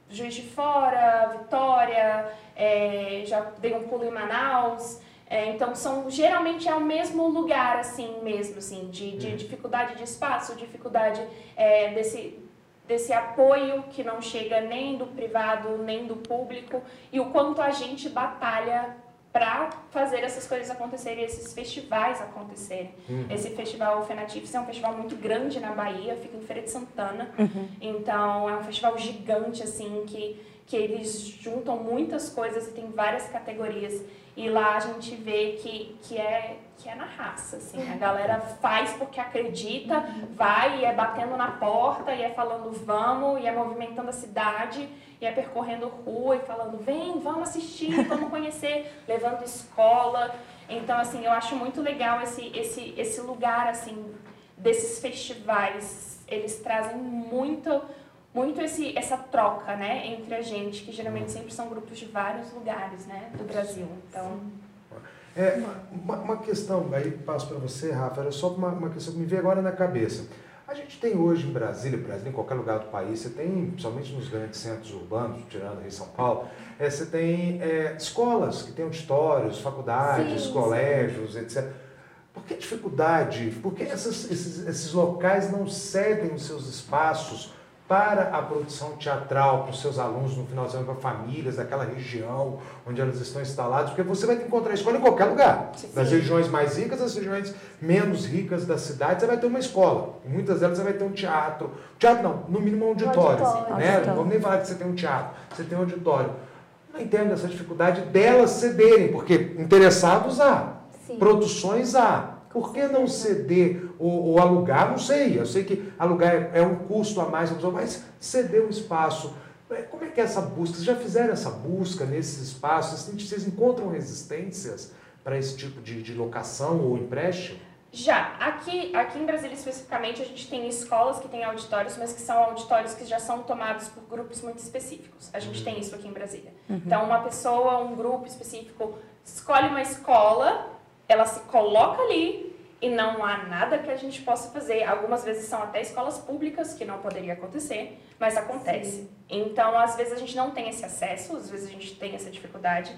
Juiz de Fora, Vitória, é, já dei um pulo em Manaus. é, então são geralmente é o mesmo lugar assim mesmo, assim, de, de dificuldade de espaço, dificuldade é, desse desse apoio que não chega nem do privado nem do público e o quanto a gente batalha para fazer essas coisas acontecerem, esses festivais acontecerem. Esse festival Fenatifes é um festival muito grande na Bahia, fica em Feira de Santana. Então é um festival gigante assim que que eles juntam muitas coisas e tem várias categorias. E lá a gente vê que, que, é, que é na raça, assim. A galera faz porque acredita, vai e é batendo na porta, e é falando vamos, e é movimentando a cidade, e é percorrendo rua e falando vem, vamos assistir, vamos conhecer, levando escola. Então, assim, eu acho muito legal esse, esse, esse lugar, assim, desses festivais. Eles trazem muito muito esse, essa troca, né, entre a gente, que geralmente sempre são grupos de vários lugares, né, do Brasil. Então, É, uma, uma questão, aí passo para você, Rafa, era só uma, uma questão que me veio agora na cabeça. A gente tem hoje em Brasília, Brasília, em qualquer lugar do país, você tem, principalmente nos grandes centros urbanos, tirando Rio São Paulo, é, você tem é, escolas que têm auditórios, faculdades, Sim, colégios, etc. Por que dificuldade? Por que essas- esses, esses locais não cedem os seus espaços para a produção teatral, para os seus alunos no final de semana, para famílias daquela região onde elas estão instaladas? Porque você vai encontrar escola em qualquer lugar. Sim. Das regiões mais ricas às regiões menos ricas da cidade, você vai ter uma escola. Em muitas delas você vai ter um teatro. Teatro não, no mínimo um auditório. auditório. né? Auditório. Não vamos nem falar que você tem um teatro, você tem um auditório. Não entendo essa dificuldade delas cederem, porque interessados há, Sim. produções há. Por que não ceder ou, ou alugar? Não sei. Eu sei que alugar é, é um custo a mais, mas ceder um espaço. É, Como é que é essa busca? Vocês já fizeram essa busca nesses espaços? Vocês- Vocês encontram resistências para esse tipo de, de locação ou empréstimo? já, aqui, aqui em Brasília especificamente, a gente tem escolas que têm auditórios, mas que são auditórios que já são tomados por grupos muito específicos. A gente tem isso aqui em Brasília. Então, uma pessoa, um grupo específico, escolhe uma escola, ela se coloca ali e não há nada que a gente possa fazer. Algumas vezes são até escolas públicas, que não poderia acontecer, mas acontece. Então, às vezes a gente não tem esse acesso, às vezes a gente tem essa dificuldade.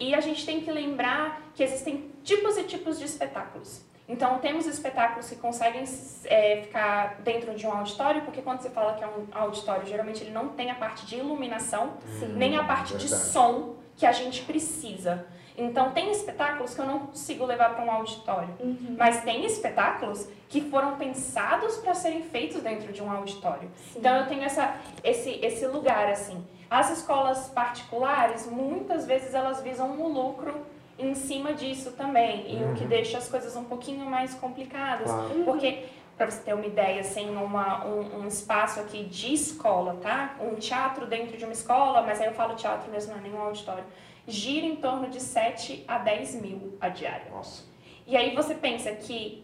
E a gente tem que lembrar que existem tipos e tipos de espetáculos. Então, temos espetáculos que conseguem é, ficar dentro de um auditório, porque quando você fala que é um auditório, geralmente ele não tem a parte de iluminação, Sim. nem a parte de Verdade. som que a gente precisa. Então, tem espetáculos que eu não consigo levar para um auditório. Uhum. Mas tem espetáculos que foram pensados para serem feitos dentro de um auditório. Sim. Então eu tenho essa, esse, esse lugar assim. As escolas particulares, muitas vezes elas visam um lucro em cima disso também, e o que deixa as coisas um pouquinho mais complicadas. Claro. Porque, para você ter uma ideia, assim, uma, um, um espaço aqui de escola, tá? Um teatro dentro de uma escola, mas aí eu falo teatro mesmo, não é nenhum auditório. Gira em torno de 7 a 10 mil a diária. Nossa. E aí você pensa que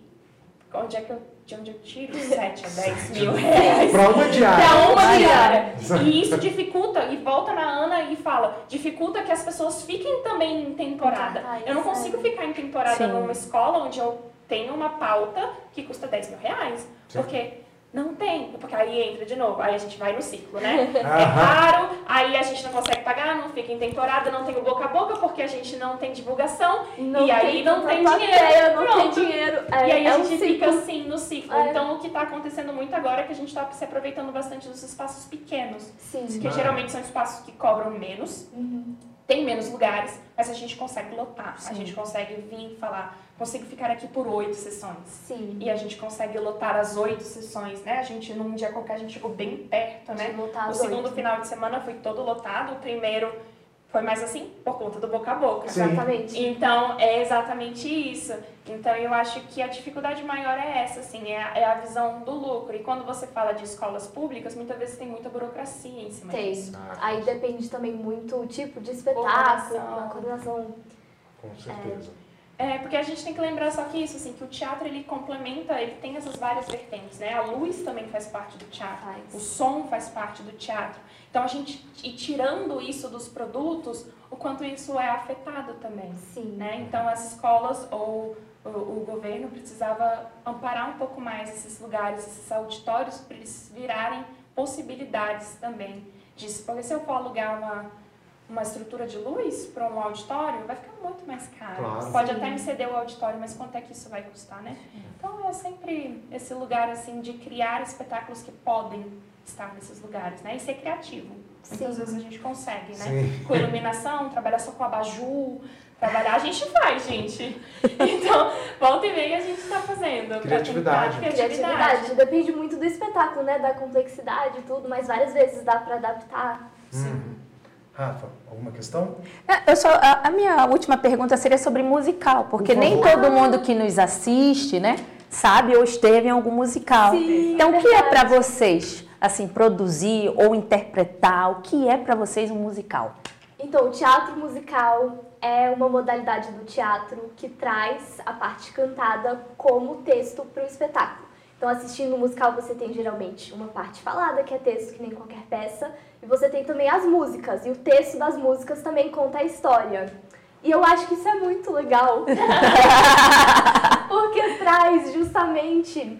onde é que eu, de onde eu tiro 7 a 10 mil reais Para uma diária. para uma diária? E isso dificulta, e volta na Ana e fala, dificulta que as pessoas fiquem também em temporada. Ai, Eu não consigo ficar em temporada Sim. numa escola onde eu tenho uma pauta que custa 10 mil reais. Sim. Porque Não tem, porque aí entra de novo, aí a gente vai no ciclo, né? É caro, aí a gente não consegue pagar, não fica em temporada, não tem o boca a boca porque a gente não tem divulgação Não e aí tem não tem dinheiro. plateia, não tem Pronto. dinheiro. E É, aí é a um gente ciclo. fica assim no ciclo. É. Então o que está acontecendo muito agora é que a gente está se aproveitando bastante dos espaços pequenos, Sim. que geralmente são espaços que cobram menos, Uhum. tem menos lugares, mas a gente consegue lotar, a Sim. gente consegue vir falar, consigo ficar aqui por oito sessões. Sim. E a gente consegue lotar as oito sessões, né? A gente, num dia qualquer, a gente chegou bem perto, né? De lotar O segundo oito. final de semana foi todo lotado, o primeiro foi mais assim, por conta do boca a boca. Sim. Exatamente. Então, é exatamente isso. Então, eu acho que a dificuldade maior é essa, assim, é a, é a visão do lucro. E quando você fala de escolas públicas, muitas vezes tem muita burocracia em cima Tem. disso. Aí depende também muito o tipo de espetáculo, Coordenação. a coordenação. Com certeza. É, porque a gente tem que lembrar só que isso, assim, que o teatro, ele complementa, ele tem essas várias vertentes, né? A luz também faz parte do teatro. Faz. O som faz parte do teatro. Então, a gente, e tirando isso dos produtos, o quanto isso é afetado também. Sim. né? Então as escolas ou o, o governo precisava amparar um pouco mais esses lugares, esses auditórios, para eles virarem possibilidades também disso. Porque se eu for alugar uma, uma estrutura de luz para um auditório, vai ficar muito mais caro. Claro. Pode Sim. até me ceder o auditório, mas quanto é que isso vai custar, né? Então é sempre esse lugar assim de criar espetáculos que podem estar nesses lugares, né? E ser criativo. Muitas Sim. vezes a gente consegue, né? Sim. com iluminação, trabalhar só com abajur, trabalhar a gente faz, gente. Então, volta e meia a gente está fazendo. Criatividade. tentar- Criatividade. Depende muito do espetáculo, né? Da complexidade e tudo, mas várias vezes dá pra adaptar. Uhum. Rafa, alguma questão? É, Eu só, a, a minha última pergunta seria sobre musical, porque Por nem todo mundo que nos assiste, né, sabe ou esteve em algum musical. Sim, então, o que é para vocês, assim, produzir ou interpretar? O que é para vocês um musical? Então, o teatro musical é uma modalidade do teatro que traz a parte cantada como texto para o espetáculo. Então, assistindo o musical, você tem geralmente uma parte falada, que é texto, que nem qualquer peça, e você tem também as músicas, e o texto das músicas também conta a história. E eu acho que isso é muito legal, porque traz justamente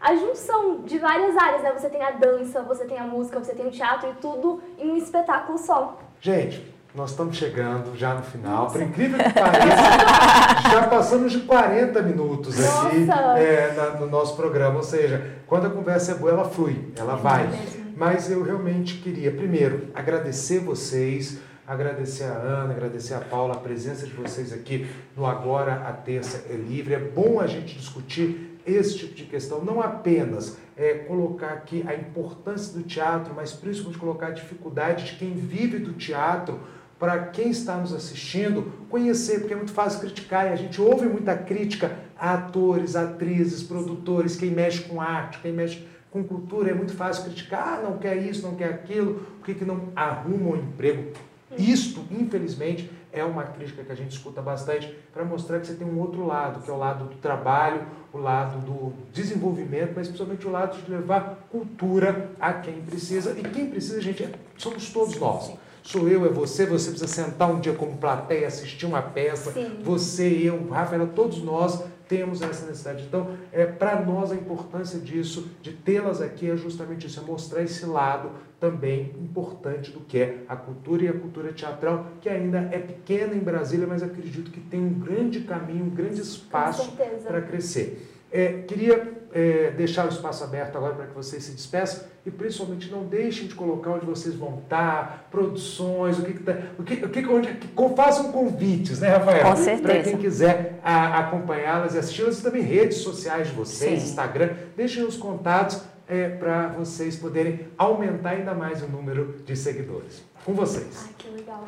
a junção de várias áreas, né? Você tem a dança, você tem a música, você tem o teatro e tudo em um espetáculo só. Gente, nós estamos chegando já no final. Por incrível que pareça, já passamos de 40 minutos aqui Nossa! é, na- no nosso programa. Ou seja, quando a conversa é boa, ela flui, ela vai. Mas eu realmente queria, primeiro, agradecer vocês, agradecer a Ana, agradecer a Paula, a presença de vocês aqui no Agora a Terça é Livre. É bom a gente discutir esse tipo de questão, não apenas é, colocar aqui a importância do teatro, mas principalmente colocar a dificuldade de quem vive do teatro para quem está nos assistindo conhecer, porque é muito fácil criticar e a gente ouve muita crítica a atores, atrizes, produtores, quem mexe com arte, quem mexe com cultura, é muito fácil criticar, ah, não quer isso, não quer aquilo, por que, que não arruma um emprego? Isto, infelizmente, é uma crítica que a gente escuta bastante para mostrar que você tem um outro lado, que é o lado do trabalho, o lado do desenvolvimento, mas principalmente o lado de levar cultura a quem precisa. E quem precisa, gente, é- somos todos nós. Sou eu, é você, você precisa sentar um dia como plateia, assistir uma peça, Sim. você, eu, Rafaela, todos nós temos essa necessidade. Então, é, para nós a importância disso, de tê-las aqui, é justamente isso, é mostrar esse lado também importante do que é a cultura e a cultura teatral, que ainda é pequena em Brasília, mas acredito que tem um grande caminho, um grande espaço para crescer. É, queria é, deixar o espaço aberto agora para que vocês se despeçam e principalmente não deixem de colocar onde vocês vão estar, produções, o que, que tá, o que, o que, onde, que façam convites, né, Rafael? Com Para certeza. quem quiser acompanhá-las e assisti-las e também redes sociais de vocês, Sim. Instagram, deixem os contatos é, para vocês poderem aumentar ainda mais o número de seguidores. Com vocês. Ai, que legal.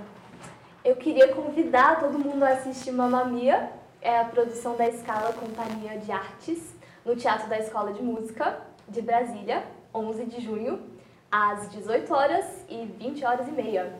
Eu queria convidar todo mundo a assistir Mamma Mia, é a produção da Escala Companhia de Artes, no Teatro da Escola de Música de Brasília, 11 de junho, às 18 horas e 20 horas e meia.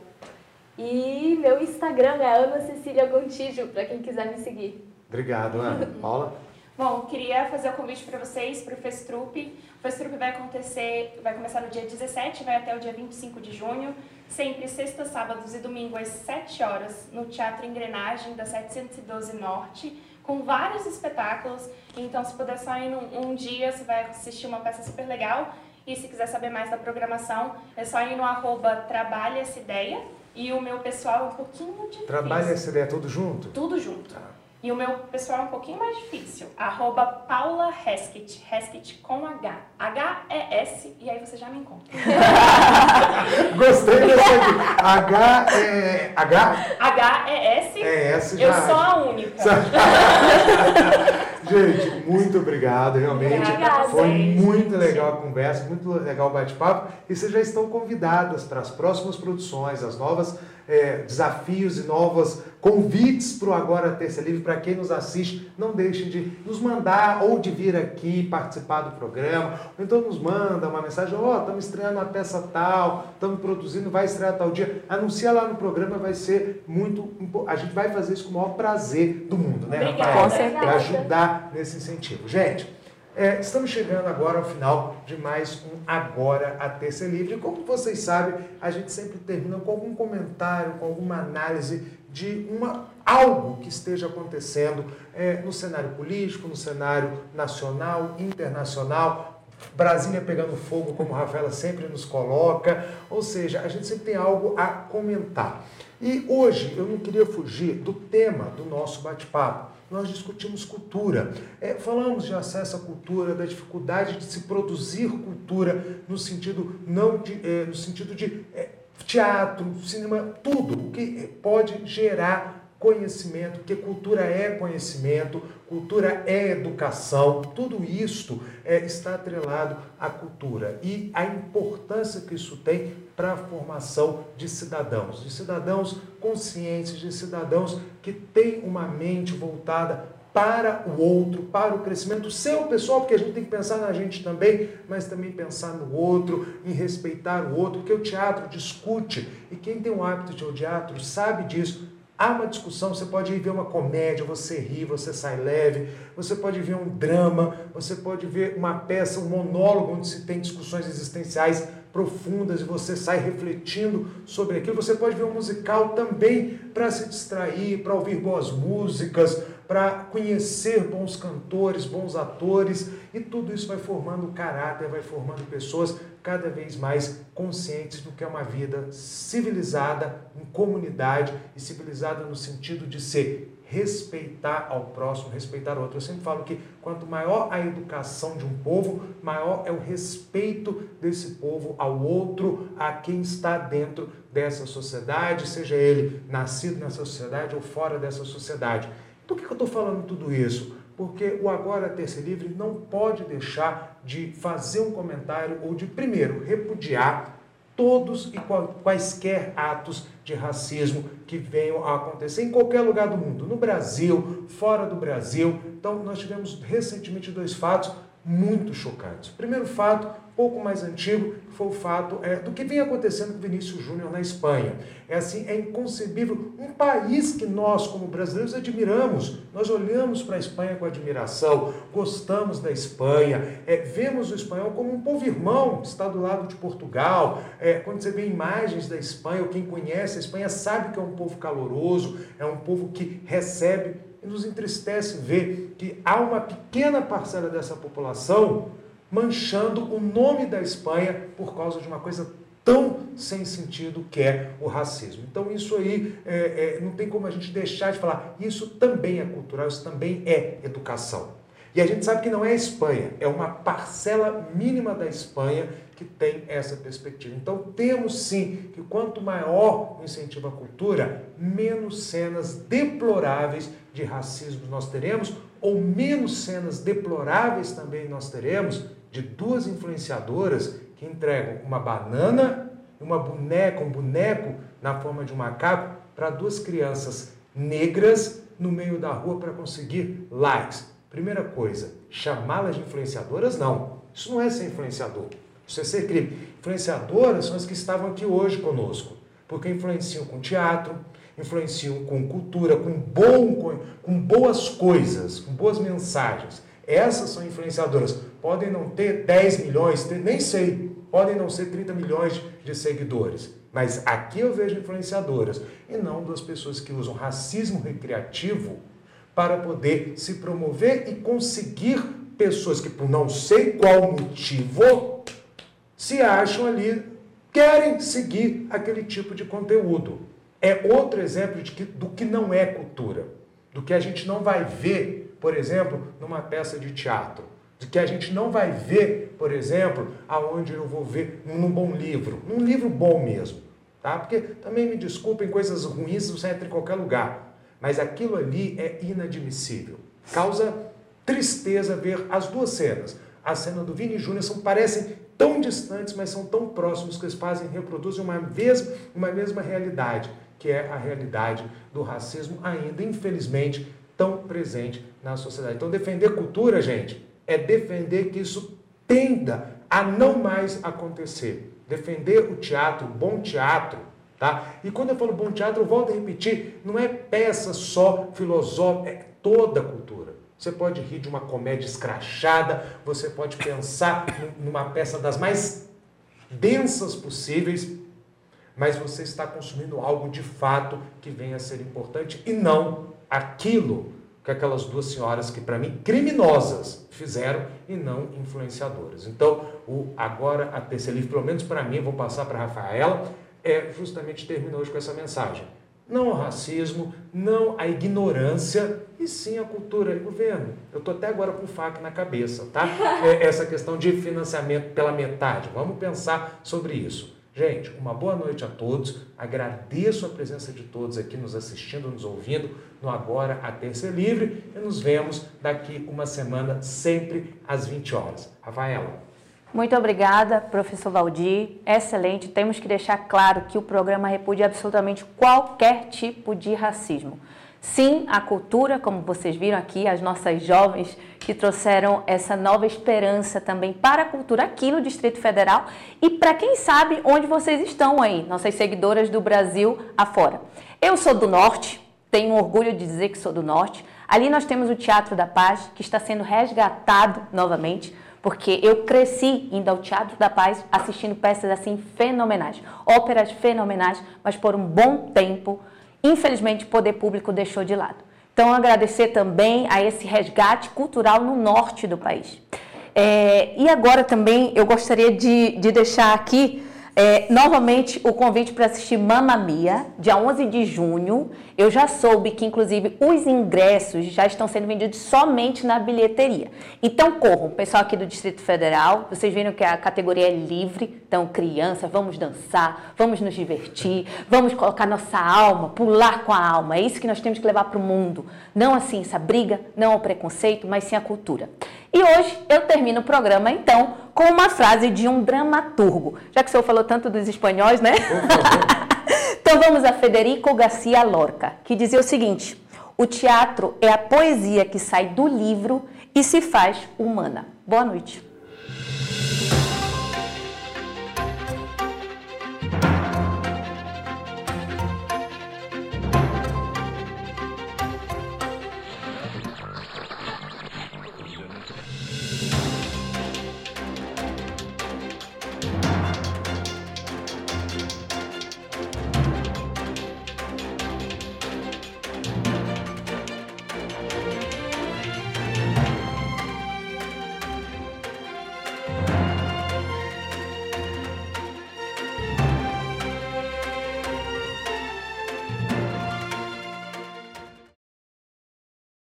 E meu Instagram é Ana Cecília Gontijo, para quem quiser me seguir. Obrigado, Ana. Paula? Bom, queria fazer o convite para vocês para o Festrup. O Festrup vai acontecer, vai começar no dia 17, vai até o dia 25 de junho, sempre sexta, sábados e domingo às 7 horas, no Teatro Engrenagem da 712 Norte, com vários espetáculos. Então, se puder só ir num, um dia, você vai assistir uma peça super legal. E se quiser saber mais da programação, é só ir no arroba Trabalha Essa Ideia. E o meu pessoal é um pouquinho difícil. Trabalha essa ideia tudo junto? Tudo junto. Tá. E o meu pessoal é um pouquinho mais difícil. Arroba Paula Heskett. Heskett com H. H-E-S. E aí você já me encontra. Gostei dessa. H é. H? H-E-S. É S já. Eu sou a única. Gente, muito obrigado. Realmente Obrigada, foi muito legal a conversa, muito legal o bate-papo. E vocês já estão convidadas para as próximas produções, as novas é, desafios e novos convites para o Agora Terça Livre. Para quem nos assiste, não deixem de nos mandar ou de vir aqui participar do programa. Ou então nos manda uma mensagem: Ó, oh, estamos estreando uma peça tal, estamos produzindo, vai estrear tal dia. Anuncia lá no programa, vai ser muito. A gente vai fazer isso com o maior prazer do mundo, né, Rafael? Para ajudar nesse incentivo. Gente. É, estamos chegando agora ao final de mais um Agora a Terça Livre. Como vocês sabem, a gente sempre termina com algum comentário, com alguma análise de uma, algo que esteja acontecendo é, no cenário político, no cenário nacional, internacional, Brasília pegando fogo, como a Rafaela sempre nos coloca, ou seja, a gente sempre tem algo a comentar. E hoje eu não queria fugir do tema do nosso bate-papo nós discutimos cultura. É, falamos de acesso à cultura, da dificuldade de se produzir cultura no sentido não de, é, no sentido de é, teatro, cinema, tudo o que pode gerar conhecimento, porque cultura é conhecimento, cultura é educação, tudo isto é, está atrelado à cultura e a importância que isso tem para a formação de cidadãos, de cidadãos conscientes, de cidadãos que têm uma mente voltada para o outro, para o crescimento seu pessoal, porque a gente tem que pensar na gente também, mas também pensar no outro, em respeitar o outro, porque o teatro discute, e quem tem o hábito de teatro sabe disso, Há uma discussão, você pode ir ver uma comédia, você ri, você sai leve, você pode ver um drama, você pode ver uma peça, um monólogo onde se tem discussões existenciais profundas e você sai refletindo sobre aquilo. Você pode ver um musical também para se distrair, para ouvir boas músicas, para conhecer bons cantores, bons atores, e tudo isso vai formando caráter, vai formando pessoas cada vez mais conscientes do que é uma vida civilizada, em comunidade e civilizada no sentido de ser respeitar ao próximo, respeitar o outro. Eu sempre falo que quanto maior a educação de um povo, maior é o respeito desse povo ao outro, a quem está dentro dessa sociedade, seja ele nascido nessa sociedade ou fora dessa sociedade. Por que eu estou falando tudo isso? Porque o Agora Terça Livre não pode deixar de fazer um comentário ou de, primeiro, repudiar todos e quaisquer atos de racismo que venham a acontecer em qualquer lugar do mundo, no Brasil, fora do Brasil. Então, nós tivemos recentemente dois fatos muito chocantes. Primeiro fato, pouco mais antigo, foi o fato é, do que vem acontecendo com Vinícius Júnior na Espanha. É assim, é inconcebível. Um país que nós, como brasileiros, admiramos. Nós olhamos para a Espanha com admiração, gostamos da Espanha, é, vemos o espanhol como um povo irmão, está do lado de Portugal. É, quando você vê imagens da Espanha, ou quem conhece a Espanha sabe que é um povo caloroso, é um povo que recebe nos entristece ver que há uma pequena parcela dessa população manchando o nome da Espanha por causa de uma coisa tão sem sentido que é o racismo. Então isso aí é, é, não tem como a gente deixar de falar. Isso também é cultural, isso também é educação. E a gente sabe que não é a Espanha, é uma parcela mínima da Espanha que tem essa perspectiva. Então temos sim que quanto maior o incentivo à cultura, menos cenas deploráveis de racismo nós teremos, ou menos cenas deploráveis também nós teremos de duas influenciadoras que entregam uma banana e uma boneca, um boneco na forma de um macaco para duas crianças negras no meio da rua para conseguir likes. Primeira coisa, chamá-las de influenciadoras, não. Isso não é ser influenciador. Isso é ser crime. Influenciadoras são as que estavam aqui hoje conosco, porque influenciam com teatro, influenciam com cultura, com, bom, com, com boas coisas, com boas mensagens. Essas são influenciadoras. Podem não ter 10 milhões, nem sei, podem não ser 30 milhões de seguidores. Mas aqui eu vejo influenciadoras, e não das pessoas que usam racismo recreativo para poder se promover e conseguir pessoas que, por não sei qual motivo, se acham ali, querem seguir aquele tipo de conteúdo. É outro exemplo de que, do que não é cultura, do que a gente não vai ver, por exemplo, numa peça de teatro, do que a gente não vai ver, por exemplo, aonde eu vou ver num bom livro, num livro bom mesmo, tá? Porque também me desculpem, coisas ruins você entra em qualquer lugar, mas aquilo ali é inadmissível. Causa tristeza ver as duas cenas. A cena do Vini Júnior são, parecem tão distantes, mas são tão próximos que eles fazem, reproduzem uma mesma, uma mesma realidade, que é a realidade do racismo, ainda, infelizmente, tão presente na sociedade. Então, defender cultura, gente, é defender que isso tenda a não mais acontecer. Defender o teatro, o bom teatro, tá? E quando eu falo bom teatro, eu volto a repetir, não é peça só filosófica, é toda a cultura. Você pode rir de uma comédia escrachada, você pode pensar numa peça das mais densas possíveis, mas você está consumindo algo de fato que venha a ser importante e não aquilo que aquelas duas senhoras que para mim criminosas fizeram e não influenciadoras. Então, o agora a terceira livro, pelo menos para mim, vou passar para Rafaela, é justamente terminou hoje com essa mensagem não ao racismo, não à ignorância, e sim à cultura e governo. Eu estou até agora com o FAC na cabeça, tá? É essa questão de financiamento pela metade. Vamos pensar sobre isso. Gente, uma boa noite a todos. Agradeço a presença de todos aqui nos assistindo, nos ouvindo no Agora a Terça Livre e nos vemos daqui uma semana, sempre às 20 horas. Rafaela. Muito obrigada, professor Valdir. Excelente. Temos que deixar claro que o programa repudia absolutamente qualquer tipo de racismo. Sim, a cultura, como vocês viram aqui, as nossas jovens que trouxeram essa nova esperança também para a cultura aqui no Distrito Federal e para quem sabe onde vocês estão aí, nossas seguidoras do Brasil afora. Eu sou do Norte, tenho orgulho de dizer que sou do Norte. Ali nós temos o Teatro da Paz, que está sendo resgatado novamente porque eu cresci indo ao Teatro da Paz assistindo peças assim fenomenais, óperas fenomenais, mas por um bom tempo, infelizmente, o poder público deixou de lado. Então, agradecer também a esse resgate cultural no norte do país. É, e agora também eu gostaria de, de deixar aqui é, novamente, o convite para assistir Mamma Mia, dia 11 de junho. Eu já soube que, inclusive, os ingressos já estão sendo vendidos somente na bilheteria. Então, corram, pessoal aqui do Distrito Federal. Vocês viram que a categoria é livre. Então, criança, vamos dançar, vamos nos divertir, vamos colocar nossa alma, pular com a alma. É isso que nós temos que levar para o mundo. Não assim essa briga, não ao preconceito, mas sim a cultura. E hoje eu termino o programa, então, com uma frase de um dramaturgo. Já que o senhor falou tanto dos espanhóis, né? então vamos a Federico Garcia Lorca, que dizia o seguinte: o teatro é a poesia que sai do livro e se faz humana. Boa noite.